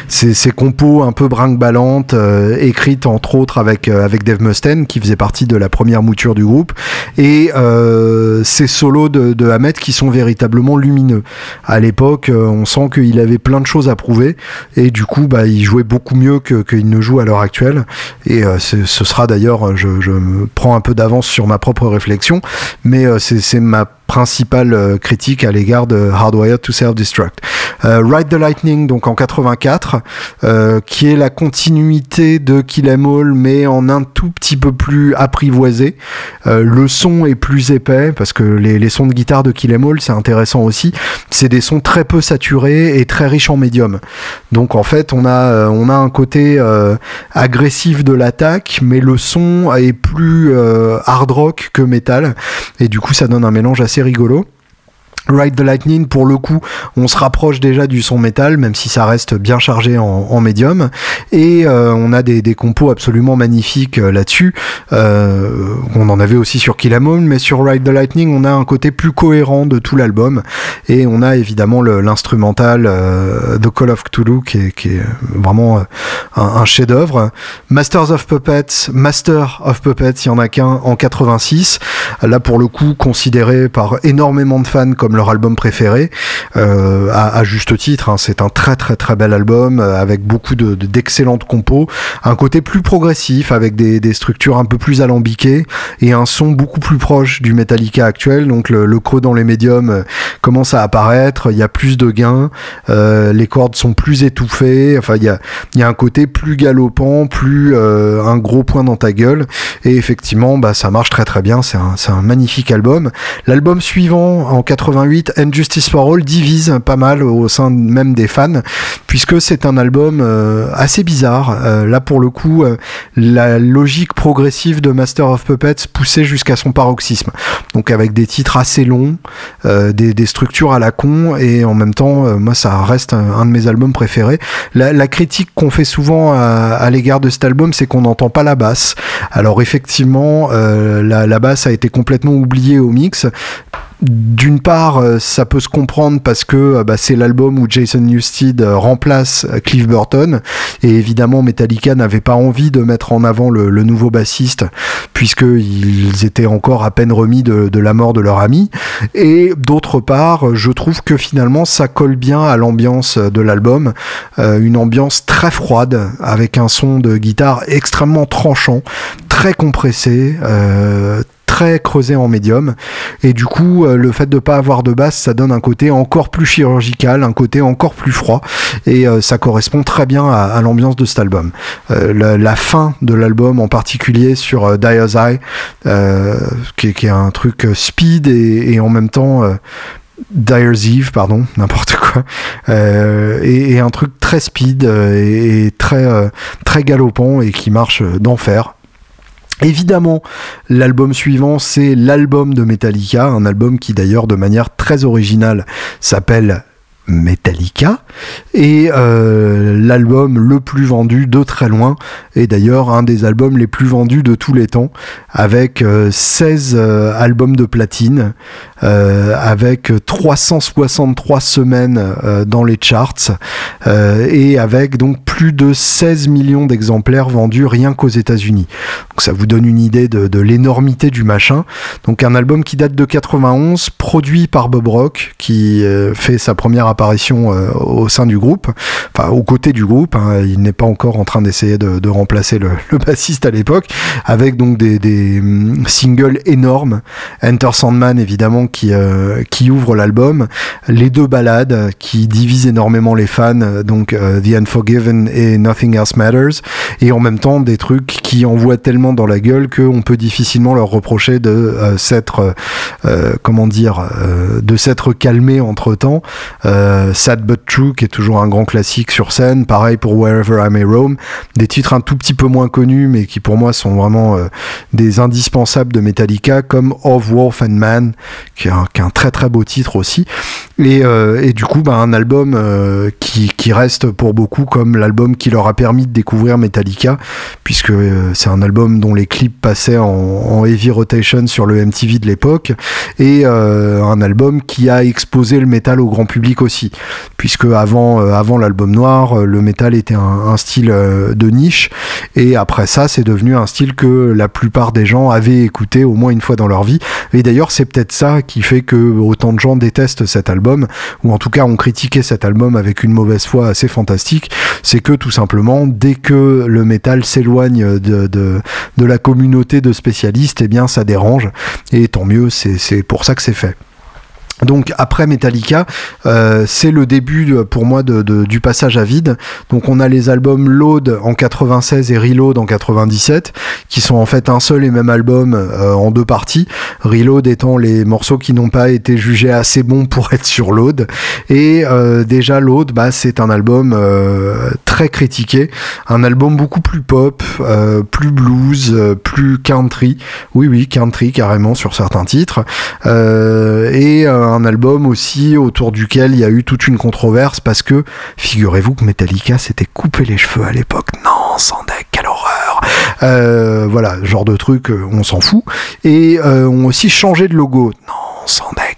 ces, ces, compos un peu brinque-ballantes, écrites entre autres avec, avec Dave Mustaine, qui faisait partie de la première mouture du groupe, et ces solos de, de Hamed qui sont véritablement lumineux à l'époque, euh, on sent qu'il avait plein de choses à prouver et du coup, bah, il jouait beaucoup mieux qu'il ne joue à l'heure actuelle. Et euh, ce sera d'ailleurs, je, je prends un peu d'avance sur ma propre réflexion, mais euh, c'est ma principale euh, critique à l'égard de Hardwired to Self-Destruct. Euh, Ride the Lightning, donc en 84, euh, qui est la continuité de Kill Em All, mais en un tout petit peu plus apprivoisé. le son est plus épais, parce que les, sons de guitare de Kill Em All, c'est intéressant aussi. C'est des sons très peu saturés et très riches en médium. Donc en fait, on a, on a un côté agressif de l'attaque, mais le son est plus hard rock que metal. Et du coup, ça donne un mélange assez rigolo. Ride the Lightning, pour le coup, on se rapproche déjà du son métal, même si ça reste bien chargé en, médium. Et euh, on a des, compos absolument magnifiques euh, là-dessus. Euh, on en avait aussi sur Kill Em mais sur Ride the Lightning, on a un côté plus cohérent de tout l'album. Et on a évidemment l'instrumental The Call of Cthulhu, qui est, vraiment un, chef-d'œuvre. Masters of Puppets, Master of Puppets, il y en a qu'un en 86. Là, pour le coup, considéré par énormément de fans comme leur album préféré, euh, à, juste titre. Hein. C'est un très très très bel album euh, avec beaucoup de, d'excellentes compos, un côté plus progressif avec des, structures un peu plus alambiquées et un son beaucoup plus proche du Metallica actuel. Donc le, creux dans les médiums euh, commence à apparaître, il y a plus de gains, les cordes sont plus étouffées. Enfin, il y a, y a un côté plus galopant, plus un gros point dans ta gueule. Et effectivement, bah, ça marche très très bien. C'est un, c'est un magnifique album. L'album suivant en 80 88, And Justice for All divise pas mal au sein même des fans, puisque c'est un album assez bizarre. là, pour le coup, la logique progressive de Master of Puppets poussée jusqu'à son paroxysme. Donc avec des titres assez longs, des, structures à la con, et en même temps, moi, ça reste un, de mes albums préférés. La, critique qu'on fait souvent à, l'égard de cet album, c'est qu'on n'entend pas la basse. Alors effectivement, la basse a été complètement oubliée au mix d'une part, euh, ça peut se comprendre parce que euh, bah, c'est l'album où Jason Newsted euh, remplace Cliff Burton. Et évidemment Metallica n'avait pas envie de mettre en avant le, nouveau bassiste puisqu'ils étaient encore à peine remis de, la mort de leur ami. Et d'autre part, je trouve que finalement ça colle bien à l'ambiance de l'album, une ambiance très froide avec un son de guitare extrêmement tranchant, très compressé, très creusé en médium. Et du coup, euh, le fait de pas avoir de basse, ça donne un côté encore plus chirurgical, un côté encore plus froid. Et euh, ça correspond très bien à, l'ambiance de cet album. Euh, la, fin de l'album, en particulier sur Dyer's Eye, qui, est un truc speed et, en même temps Dyer's Eve, pardon, n'importe quoi, et, un truc très speed et, et très très galopant et qui marche d'enfer. Évidemment, l'album suivant, c'est l'album de Metallica, un album qui d'ailleurs de manière très originale s'appelle Metallica et euh, l'album le plus vendu de très loin et d'ailleurs un des albums les plus vendus de tous les temps avec 16 euh, euh, albums de platine avec 363 semaines dans les charts et avec donc plus de 16 millions d'exemplaires vendus rien qu'aux États-Unis. Donc ça vous donne une idée de, de l'énormité du machin. Donc un album qui date de 91 produit par Bob Rock qui fait sa première apparition apparition euh, au sein du groupe, enfin aux côtés du groupe. Hein. il n'est pas encore en train d'essayer de, remplacer le, bassiste à l'époque, avec donc des, mm, singles énormes. Enter Sandman évidemment qui euh, ouvre l'album, les deux ballades qui divisent énormément les fans, donc euh, The Unforgiven et Nothing Else Matters, et en même temps des trucs qui envoient tellement dans la gueule qu'on peut difficilement leur reprocher de s'être comment dire de s'être calmé entre temps. Euh, Sad But True, qui est toujours un grand classique sur scène. Pareil pour Wherever I May Roam. Des titres un tout petit peu moins connus, mais qui pour moi sont vraiment euh, des indispensables de Metallica, comme Of Wolf and Man, qui est un, très très beau titre aussi. Et, euh, du coup, bah, un album qui, reste pour beaucoup comme l'album qui leur a permis de découvrir Metallica, puisque c'est un album dont les clips passaient en, en, heavy rotation sur le MTV de l'époque, et un album qui a exposé le métal au grand public aussi puisque avant, euh, avant l'album noir, euh, le métal était un, style euh, de niche, et après ça, c'est devenu un style que la plupart des gens avaient écouté au moins une fois dans leur vie. Et d'ailleurs, c'est peut-être ça qui fait que autant de gens détestent cet album, ou en tout cas ont critiqué cet album avec une mauvaise foi assez fantastique. C'est que tout simplement, dès que le métal s'éloigne de, de, de la communauté de spécialistes, eh bien ça dérange. Et tant mieux, c'est pour ça que c'est fait. Donc après Metallica, euh, c'est le début pour moi du passage à vide. Donc on a les albums Load en 96 et Reload en 97, qui sont en fait un seul et même album euh, en deux parties. Reload étant les morceaux qui n'ont pas été jugés assez bons pour être sur Load. Et euh, déjà Load, bah, c'est un album très critiqué, un album beaucoup plus pop, plus blues, plus country. Oui oui, country carrément sur certains titres. et un album aussi autour duquel il y a eu toute une controverse parce que figurez-vous que Metallica s'était coupé les cheveux à l'époque. Non, Sandek, quelle horreur euh, Voilà, genre de truc, euh, on s'en fout. Et euh, ont aussi changé de logo. Non, Sandek,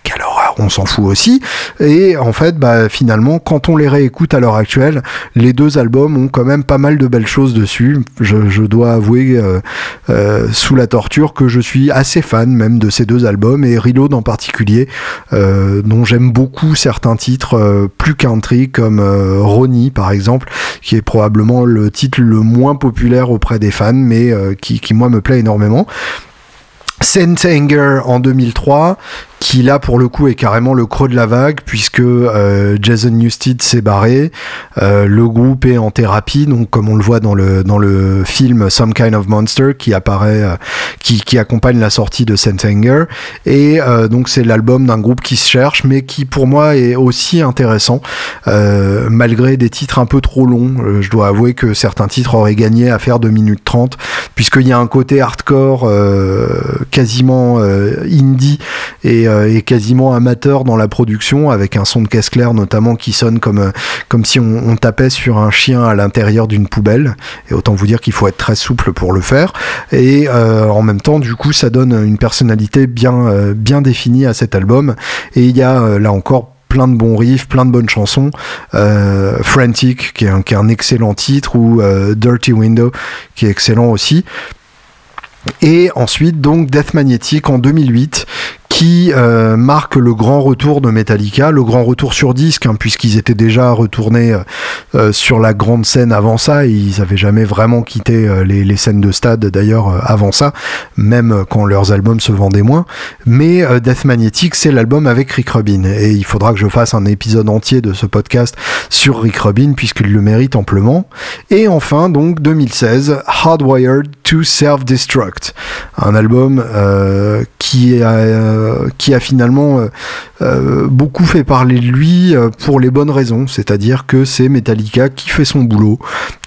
on s'en fout aussi. Et en fait, bah, finalement, quand on les réécoute à l'heure actuelle, les deux albums ont quand même pas mal de belles choses dessus. Je, dois avouer, euh, euh, sous la torture, que je suis assez fan même de ces deux albums, et Reload en particulier, euh, dont j'aime beaucoup certains titres plus country, comme Ronnie par exemple, qui est probablement le titre le moins populaire auprès des fans, mais qui, qui moi me plaît énormément. Saint Anger en 2003, qui là pour le coup est carrément le creux de la vague puisque euh, Jason Newsted s'est barré, euh, le groupe est en thérapie donc comme on le voit dans le dans le film Some Kind of Monster qui apparaît euh, qui, qui accompagne la sortie de Anger et donc c'est l'album d'un groupe qui se cherche mais qui pour moi est aussi intéressant malgré des titres un peu trop longs. Je dois avouer que certains titres auraient gagné à faire 2 minutes 30 puisqu'il y a un côté hardcore quasiment indie et est quasiment amateur dans la production, avec un son de caisse claire notamment qui sonne comme, euh, comme si on, tapait sur un chien à l'intérieur d'une poubelle. Et autant vous dire qu'il faut être très souple pour le faire. Et euh, en même temps, du coup, ça donne une personnalité bien, bien définie à cet album. Et il y a là encore plein de bons riffs, plein de bonnes chansons. Frantic, qui est, un, qui est, un, excellent titre, ou Dirty Window, qui est excellent aussi. Et ensuite, donc, Death Magnetic en 2008, qui euh, marque le grand retour de Metallica, le grand retour sur disque, hein, puisqu'ils étaient déjà retournés euh, euh, sur la grande scène avant ça, ils n'avaient jamais vraiment quitté les, scènes de stade d'ailleurs avant ça, même quand leurs albums se vendaient moins. Mais Death Magnetic, c'est l'album avec Rick Rubin, et il faudra que je fasse un épisode entier de ce podcast sur Rick Rubin, puisqu'il le mérite amplement. Et enfin, donc 2016, Hardwired Self-Destruct, un album qui a euh, qui a finalement euh, euh, beaucoup fait parler de lui pour les bonnes raisons, c'est-à-dire que c'est Metallica qui fait son boulot,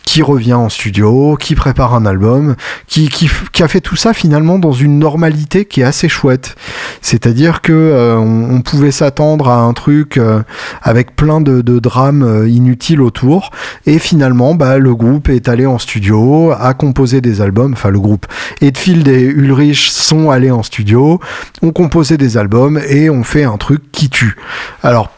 qui revient en studio, qui prépare un album, qui, qui, qui, a fait tout ça finalement dans une normalité qui est assez chouette. C'est-à-dire que euh, on, pouvait s'attendre à un truc euh, avec plein de, de drames euh, inutiles autour, et finalement, bah, le groupe est allé en studio, a composé des albums, enfin le groupe Edfield et Ulrich sont allés en studio, ont composé des albums et ont fait un truc qui tue. Alors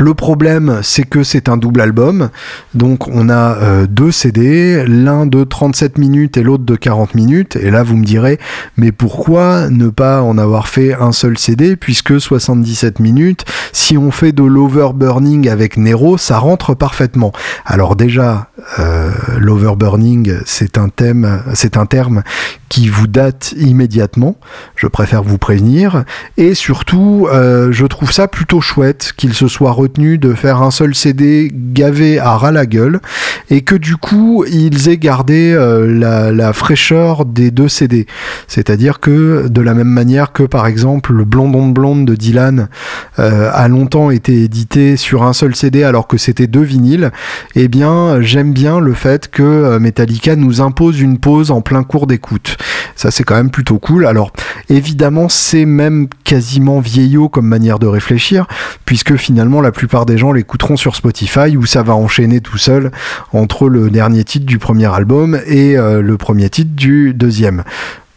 le problème, c'est que c'est un double album, donc on a euh, deux CD, l'un de 37 minutes et l'autre de 40 minutes, et là vous me direz, mais pourquoi ne pas en avoir fait un seul CD, puisque 77 minutes, si on fait de l'overburning avec Nero, ça rentre parfaitement. Alors déjà, euh, l'overburning, c'est un thème, c'est un terme qui vous date immédiatement, je préfère vous prévenir, et surtout, euh, je trouve ça plutôt chouette qu'il se soit retenu de faire un seul CD gavé à ras la gueule et que du coup ils aient gardé euh, la, fraîcheur des deux CD. C'est-à-dire que de la même manière que par exemple le Blonde on Blonde de Dylan euh, a longtemps été édité sur un seul CD alors que c'était deux vinyles, eh bien j'aime bien le fait que euh, Metallica nous impose une pause en plein cours d'écoute. Ça c'est quand même plutôt cool. Alors évidemment c'est même quasiment vieillot comme manière de réfléchir puisque finalement la plupart des gens l'écouteront sur Spotify où ça va enchaîner tout seul entre le dernier titre du premier album et euh, le premier titre du deuxième.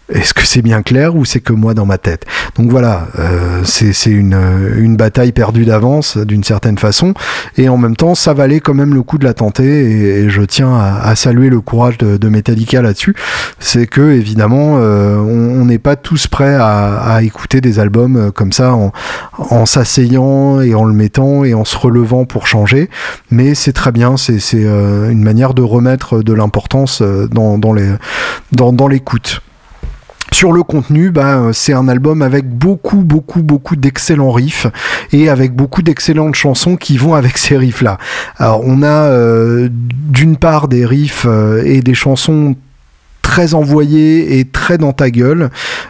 Est-ce que c'est bien clair ou c'est que moi dans ma tête? Donc voilà, euh, c'est une, bataille perdue d'avance d'une certaine façon, et en même temps, ça valait quand même le coup de la tenter, et, je tiens à, saluer le courage de, Metallica là-dessus. C'est que évidemment, euh, on n'est pas tous prêts à, écouter des albums euh, comme ça en, en s'asseyant et en le mettant et en se relevant pour changer, mais c'est très bien, c'est une manière de remettre de l'importance dans, l'écoute. Sur le contenu, bah, c'est un album avec beaucoup, beaucoup, beaucoup d'excellents riffs et avec beaucoup d'excellentes chansons qui vont avec ces riffs-là. Alors, on a euh, d'une part des riffs euh, et des chansons très envoyé et très dans ta gueule.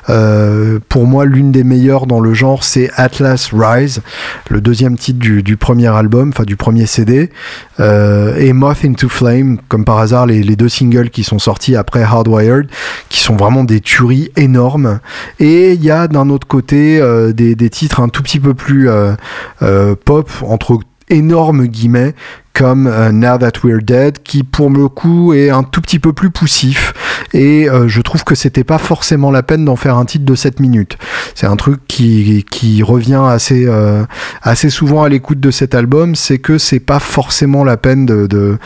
Euh, pour moi, l'une des meilleures dans le genre, c'est Atlas Rise, le deuxième titre du, premier album, enfin du premier CD, euh, et Moth into Flame, comme par hasard, les, deux singles qui sont sortis après Hardwired, qui sont vraiment des tueries énormes. Et il y a d'un autre côté euh, des, des, titres un tout petit peu plus pop, entre énormes guillemets, comme euh, Now That We're Dead, qui pour le coup est un tout petit peu plus poussif. Et euh, je trouve que c'était pas forcément la peine d'en faire un titre de 7 minutes. C'est un truc qui, qui revient assez, euh, assez souvent à l'écoute de cet album, c'est que c'est pas forcément la peine de, de,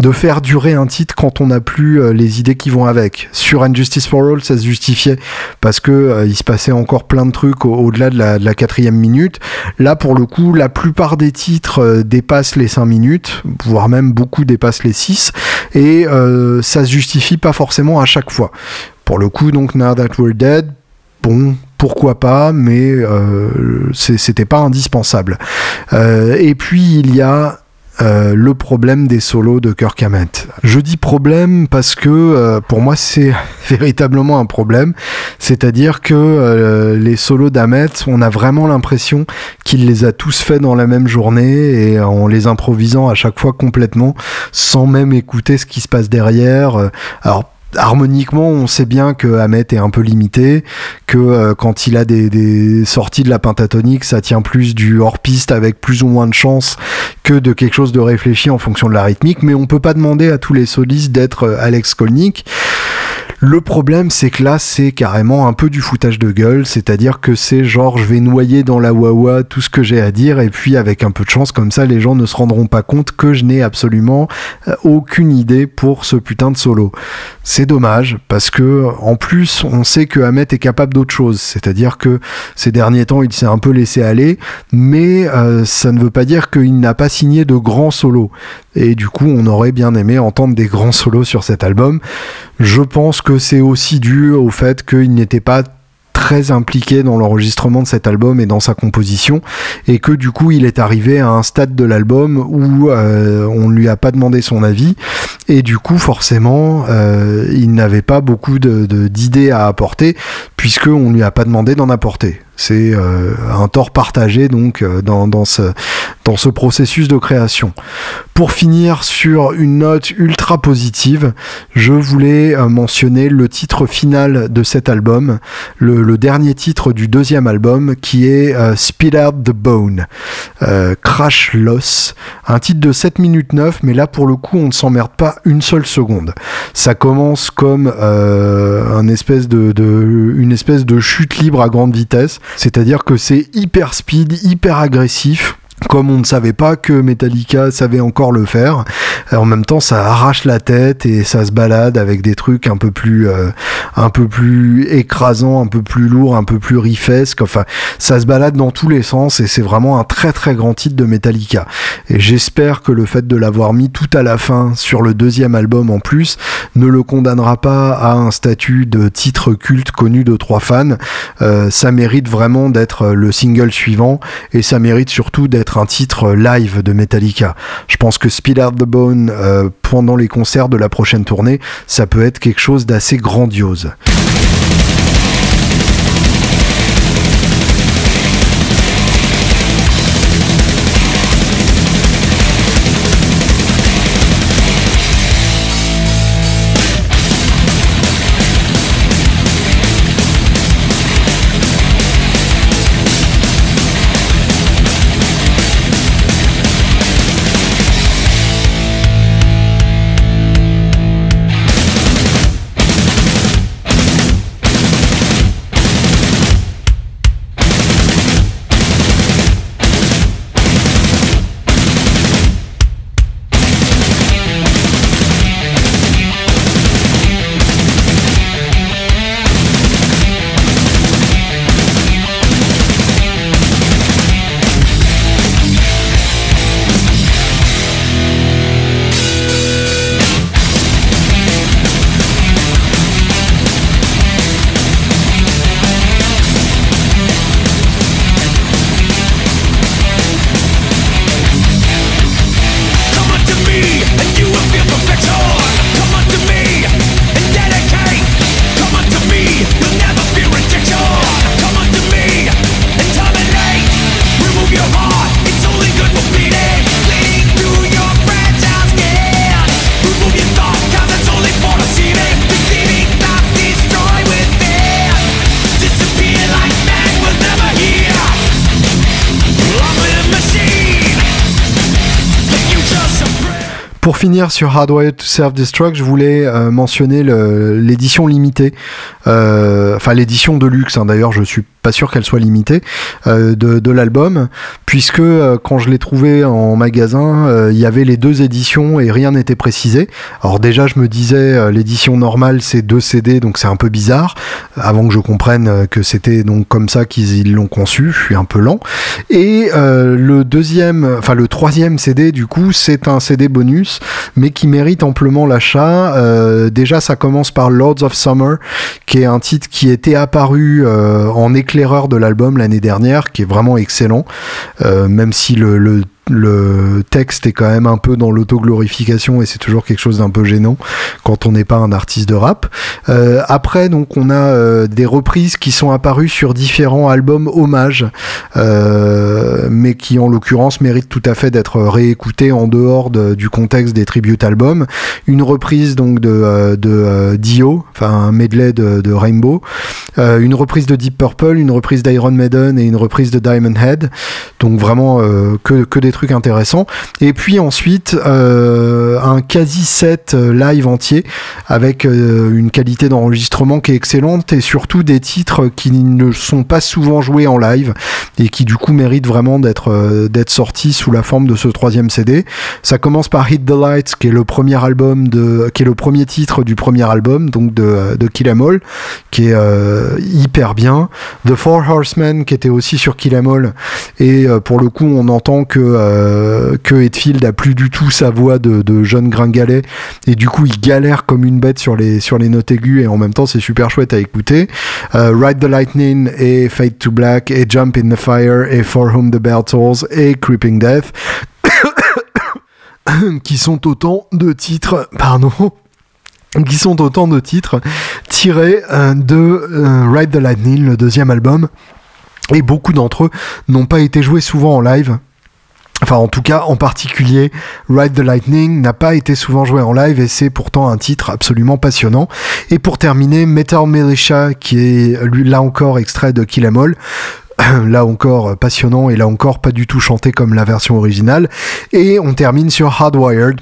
de, faire durer un titre quand on n'a plus les idées qui vont avec. Sur Injustice for All, ça se justifiait parce que il se passait encore plein de trucs au-delà de, la, de la quatrième minute. Là, pour le coup, la plupart des titres dépassent les 5 minutes voire même beaucoup dépassent les 6, et euh, ça se justifie pas forcément à chaque fois. Pour le coup, donc Now That We're Dead, bon, pourquoi pas, mais c'était pas indispensable. et puis il y a euh, le problème des solos de Kirk Hammett. Je dis problème parce que euh, pour moi c'est véritablement un problème, c'est-à-dire que euh, les solos d'Hammett, on a vraiment l'impression qu'il les a tous faits dans la même journée et en les improvisant à chaque fois complètement sans même écouter ce qui se passe derrière. Alors harmoniquement, on sait bien que Hamet est un peu limité, que euh, quand il a des, sorties de la pentatonique, ça tient plus du hors-piste avec plus ou moins de chance que de quelque chose de réfléchi en fonction de la rythmique, mais on peut pas demander à tous les solistes d'être euh, Alex Kolnick. Le problème, c'est que là, c'est carrément un peu du foutage de gueule, c'est-à-dire que c'est genre, je vais noyer dans la wawa tout ce que j'ai à dire, et puis avec un peu de chance, comme ça, les gens ne se rendront pas compte que je n'ai absolument euh, aucune idée pour ce putain de solo. C'est dommage, parce que, en plus, on sait que Hamet est capable d'autre chose, c'est-à-dire que ces derniers temps, il s'est un peu laissé aller, mais euh, ça ne veut pas dire qu'il n'a pas signé de grands solos. Et du coup, on aurait bien aimé entendre des grands solos sur cet album. Je pense que c'est aussi dû au fait qu'il n'était pas très impliqué dans l'enregistrement de cet album et dans sa composition et que du coup il est arrivé à un stade de l'album où euh, on ne lui a pas demandé son avis et du coup forcément euh, il n'avait pas beaucoup d'idées de, à apporter puisque on lui a pas demandé d'en apporter. C'est euh, un tort partagé donc euh, dans, ce, dans ce processus de création. Pour finir sur une note ultra positive, je voulais euh, mentionner le titre final de cet album, le, dernier titre du deuxième album qui est Speed Out the Bone, Crash Loss, un titre de 7 minutes 9, mais là pour le coup on ne s'emmerde pas une seule seconde. Ça commence comme de, une espèce de chute libre à grande vitesse c'est-à-dire que c'est hyper speed, hyper agressif comme on ne savait pas que Metallica savait encore le faire. En même temps, ça arrache la tête et ça se balade avec des trucs un peu plus, euh, un peu plus écrasants, un peu plus lourds, un peu plus riffesques. Enfin, ça se balade dans tous les sens et c'est vraiment un très très grand titre de Metallica. Et j'espère que le fait de l'avoir mis tout à la fin sur le deuxième album en plus ne le condamnera pas à un statut de titre culte connu de trois fans. Euh, ça mérite vraiment d'être le single suivant et ça mérite surtout d'être un titre live de Metallica. Je pense que Speed Out the Bone euh, pendant les concerts de la prochaine tournée, ça peut être quelque chose d'assez grandiose. Sur Hardwired to Self-Destruct, je voulais euh, mentionner l'édition limitée, enfin l'édition de luxe. Hein. D'ailleurs, je suis pas sûr qu'elle soit limitée, de, de l'album, puisque quand je l'ai trouvé en magasin, il y avait les deux éditions et rien n'était précisé. Alors déjà, je me disais, l'édition normale, c'est deux CD, donc c'est un peu bizarre, avant que je comprenne que c'était donc comme ça qu'ils l'ont conçu, je suis un peu lent. Et le deuxième, enfin le troisième CD, du coup, c'est un CD bonus, mais qui mérite amplement l'achat. Euh, déjà, ça commence par Lords of Summer, qui un titre qui était apparu euh, en éclaireur de l'album l'année dernière, qui est vraiment excellent, euh, même si le le texte est quand même un peu dans l'autoglorification et c'est toujours quelque chose d'un peu gênant quand on n'est pas un artiste de rap. Euh, après, donc, on a euh, des reprises qui sont apparues sur différents albums hommages, euh, mais qui en l'occurrence méritent tout à fait d'être réécoutés en dehors du contexte des tribute albums. Une reprise donc de, Dio, enfin un medley de, de Rainbow, une reprise de Deep Purple, une reprise d'Iron Maiden et une reprise de Diamond Head. Donc vraiment que, que des intéressant Et puis ensuite, euh, un quasi set euh, live entier avec euh, une qualité d'enregistrement qui est excellente et surtout des titres qui ne sont pas souvent joués en live et qui du coup méritent vraiment d'être sortis sous la forme de ce troisième CD. Ça commence par Hit the Lights, qui est le premier album de, qui est le premier titre du premier album, donc de, de Kill Em All, qui est hyper bien. The Four Horsemen, qui était aussi sur Kill Em All, et pour le coup, on entend que que Hetfield a plus du tout sa voix de, de, jeune gringalet et du coup il galère comme une bête sur les, sur les notes aiguës et en même temps c'est super chouette à écouter. Euh, Ride the Lightning et Fade to Black et Jump in the Fire et For Whom the Bell Tolls et Creeping Death qui sont autant de titres, pardon, qui sont autant de titres tirés euh, de Ride the Lightning, le deuxième album. Et beaucoup d'entre eux n'ont pas été joués souvent en live. Enfin, en tout cas, en particulier, Ride the Lightning n'a pas été souvent joué en live et c'est pourtant un titre absolument passionnant. Et pour terminer, Metal Militia, qui est là encore extrait de Kill Em All, là encore passionnant et là encore pas du tout chanté comme la version originale. Et on termine sur Hardwired,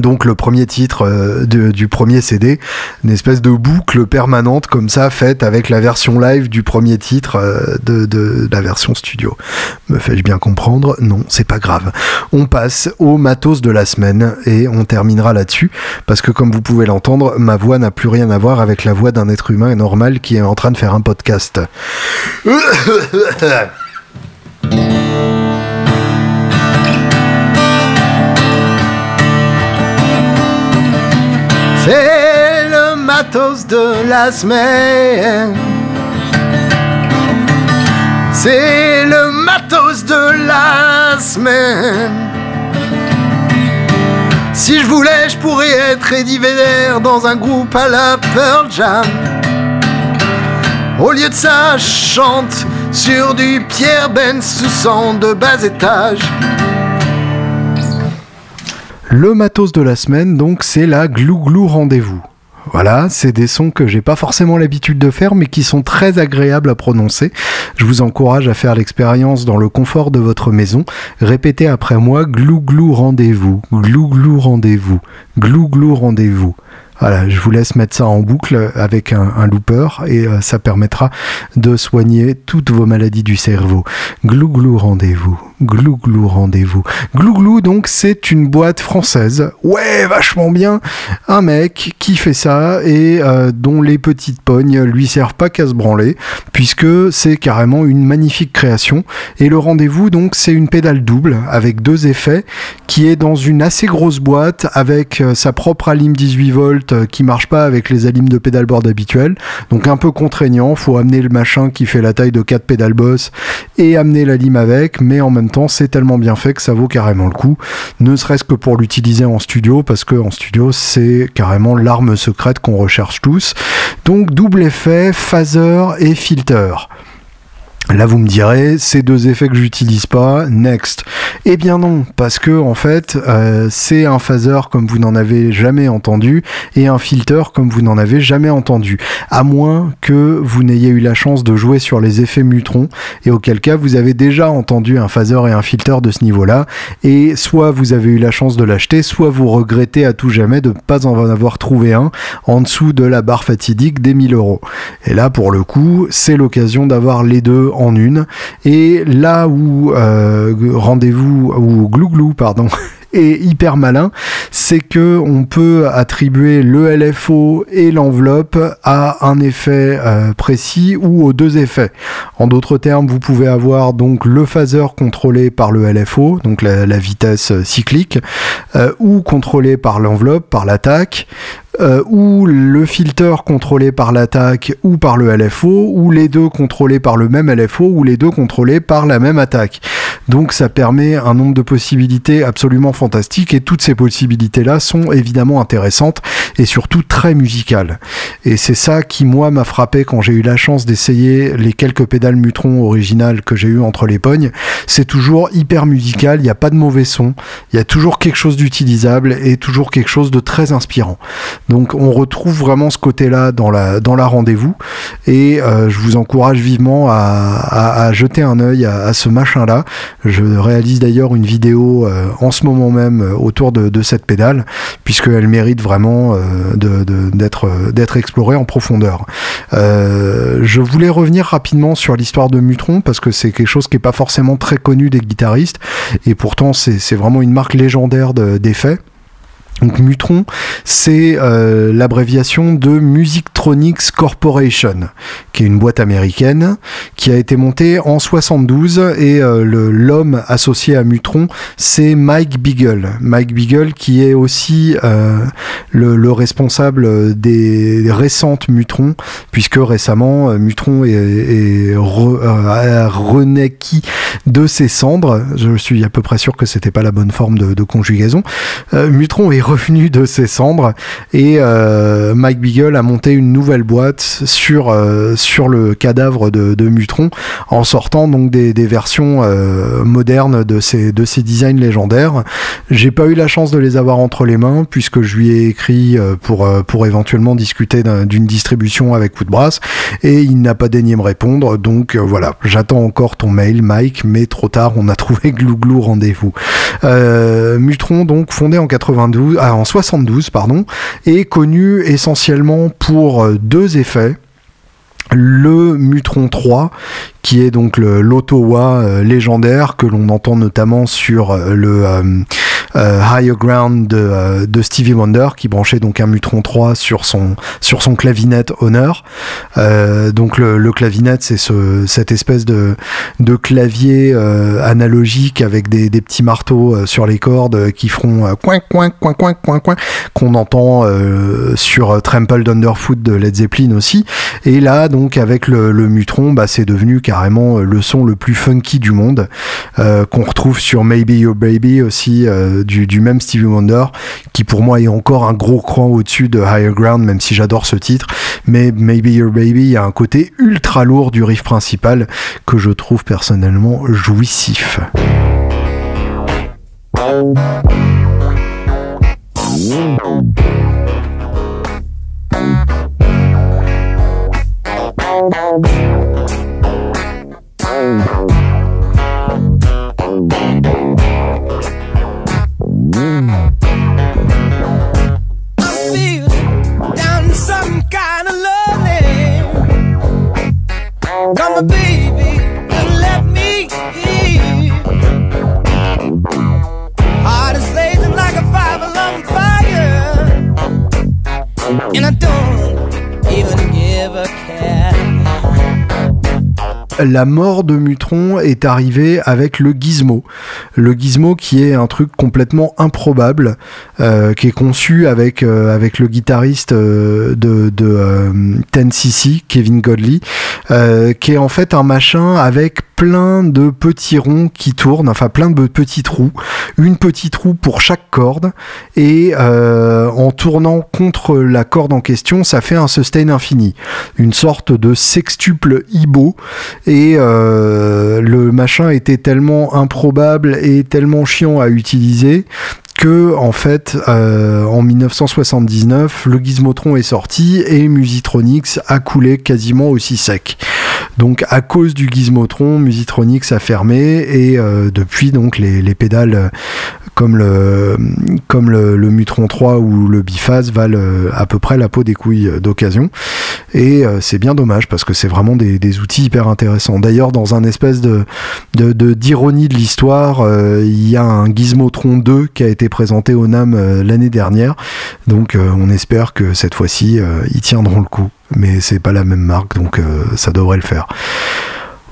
donc le premier titre euh, du premier CD, une espèce de boucle permanente comme ça faite avec la version live du premier titre euh, de, la version studio. Me fais-je bien comprendre? Non, c'est pas grave. On passe au matos de la semaine et on terminera là-dessus parce que comme vous pouvez l'entendre, ma voix n'a plus rien à voir avec la voix d'un être humain normal qui est en train de faire un podcast. C'est le matos de la semaine. C'est le matos de la semaine. Si je voulais, je pourrais être Eddie Vedder dans un groupe à la Pearl Jam. Au lieu de ça, je chante sur du Pierre Ben sous de bas étage. Le matos de la semaine, donc, c'est la glou-glou rendez-vous. Voilà, c'est des sons que j'ai pas forcément l'habitude de faire, mais qui sont très agréables à prononcer. Je vous encourage à faire l'expérience dans le confort de votre maison. Répétez après moi glou-glou rendez-vous, glou-glou rendez-vous, glou-glou rendez-vous. Voilà, je vous laisse mettre ça en boucle avec un, looper et euh, ça permettra de soigner toutes vos maladies du cerveau. Glou glou rendez-vous. Glou glou rendez-vous. Glou glou donc c'est une boîte française. Ouais, vachement bien. Un mec qui fait ça et euh, dont les petites pognes lui servent pas qu'à se branler puisque c'est carrément une magnifique création. Et le rendez-vous donc c'est une pédale double avec deux effets qui est dans une assez grosse boîte avec euh, sa propre alim 18 volts euh, qui marche pas avec les alimes de pédalboard habituels. Donc un peu contraignant, faut amener le machin qui fait la taille de 4 pédales et amener la lime avec, mais en même temps c'est tellement bien fait que ça vaut carrément le coup, ne serait-ce que pour l'utiliser en studio, parce que en studio c'est carrément l'arme secrète qu'on recherche tous. Donc double effet, phaser et filter. Là, vous me direz, ces deux effets que j'utilise pas, next. Eh bien non, parce que en fait, euh, c'est un phaser comme vous n'en avez jamais entendu et un filter comme vous n'en avez jamais entendu. À moins que vous n'ayez eu la chance de jouer sur les effets Mutron et auquel cas vous avez déjà entendu un phaser et un filter de ce niveau-là et soit vous avez eu la chance de l'acheter, soit vous regrettez à tout jamais de ne pas en avoir trouvé un en dessous de la barre fatidique des 1000 euros. Et là, pour le coup, c'est l'occasion d'avoir les deux en une. Et là où euh, rendez-vous ou glouglou pardon est hyper malin, c'est que on peut attribuer le LFO et l'enveloppe à un effet euh, précis ou aux deux effets. En d'autres termes, vous pouvez avoir donc le phaser contrôlé par le LFO, donc la, vitesse cyclique, euh, ou contrôlé par l'enveloppe, par l'attaque, euh, ou le filter contrôlé par l'attaque ou par le LFO, ou les deux contrôlés par le même LFO, ou les deux contrôlés par la même attaque. Donc ça permet un nombre de possibilités absolument fantastiques, et toutes ces possibilités-là sont évidemment intéressantes et surtout très musicales. Et c'est ça qui, moi, m'a frappé quand j'ai eu la chance d'essayer les quelques pédales Mutron originales que j'ai eu entre les pognes. C'est toujours hyper musical, il n'y a pas de mauvais son, il y a toujours quelque chose d'utilisable et toujours quelque chose de très inspirant. Donc on retrouve vraiment ce côté-là dans la, dans la rendez-vous. Et euh, je vous encourage vivement à, jeter un œil à, ce machin-là. Je réalise d'ailleurs une vidéo euh, en ce moment même euh, autour de, cette pédale, puisqu'elle mérite vraiment d'être d'être explorée en profondeur. je voulais revenir rapidement sur l'histoire de Mutron, parce que c'est quelque chose qui n'est pas forcément très connu des guitaristes, et pourtant c'est vraiment une marque légendaire d'effets. Donc Mutron, c'est euh, l'abréviation de Musictronics Corporation, qui est une boîte américaine qui a été montée en 72 et euh, l'homme associé à Mutron, c'est Mike Beagle. Mike Beagle qui est aussi euh, le, responsable des, récentes Mutron, puisque récemment Mutron est, est renaquis de ses cendres. Je suis à peu près sûr que c'était pas la bonne forme de, de conjugaison. Mutron est revenu de ses cendres et euh, Mike Beagle a monté une nouvelle boîte sur, euh, sur le cadavre de, Mutron en sortant donc des, des versions euh, modernes de ces, de ces designs légendaires. J'ai pas eu la chance de les avoir entre les mains puisque je lui ai écrit pour, pour éventuellement discuter d'une distribution avec Coup de Brasse et il n'a pas daigné me répondre donc voilà j'attends encore ton mail Mike mais trop tard on a trouvé Glouglou rendez-vous. Mutron donc fondé en 92 ah, en 72, pardon, est connu essentiellement pour euh, deux effets. Le Mutron 3 qui est donc l'Ottawa euh, légendaire que l'on entend notamment sur euh, le euh, Higher Ground de, Stevie Wonder qui branchait donc un Mutron 3 sur son, sur son clavinet Honor. donc le, clavinet c'est ce, cette espèce de, de clavier analogique avec des, des, petits marteaux sur les cordes qui feront coin coin coin coin coin coin qu'on entend sur Trampled Underfoot de Led Zeppelin aussi. Et là donc avec le, Mutron bah, c'est devenu carrément euh, le son le plus funky du monde, euh, qu'on retrouve sur Maybe Your Baby aussi, euh, du, même Stevie Wonder, qui pour moi est encore un gros cran au-dessus de Higher Ground, même si j'adore ce titre. Mais Maybe Your Baby, a un côté ultra lourd du riff principal que je trouve personnellement jouissif. La mort de Mutron est arrivée avec le gizmo. Le gizmo qui est un truc complètement improbable, euh, qui est conçu avec, euh, avec le guitariste euh, de, de Ten cc Kevin Godley, qui est en fait un machin avec plein de petits ronds qui tournent, enfin plein de petits trous, une petite roue pour chaque corde, et euh, en tournant contre la corde en question, ça fait un sustain infini, une sorte de sextuple Ibo, et euh, le machin était tellement improbable et tellement chiant à utiliser que en fait euh, en 1979 le Gizmotron est sorti et Musitronics a coulé quasiment aussi sec. Donc à cause du Gizmotron, Musitronics a fermé et euh, depuis donc les, les, pédales comme le comme le, le, Mutron 3 ou le Biphase valent euh, à peu près la peau des couilles d'occasion et euh, c'est bien dommage parce que c'est vraiment des, outils hyper intéressants. D'ailleurs dans un espèce de d'ironie de, l'histoire, euh, il y a un Gizmotron 2 qui a été présenté au NAM l'année dernière. Donc on espère que cette fois-ci ils tiendront le coup mais c'est pas la même marque, donc euh, ça devrait le faire.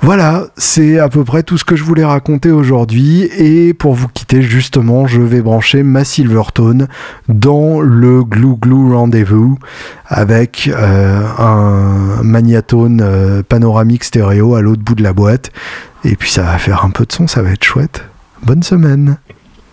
Voilà, c'est à peu près tout ce que je voulais raconter aujourd'hui. Et pour vous quitter, justement, je vais brancher ma Silvertone dans le Glue Glue Rendezvous avec euh, un magnatone euh, panoramique stéréo à l'autre bout de la boîte. Et puis ça va faire un peu de son, ça va être chouette. Bonne semaine.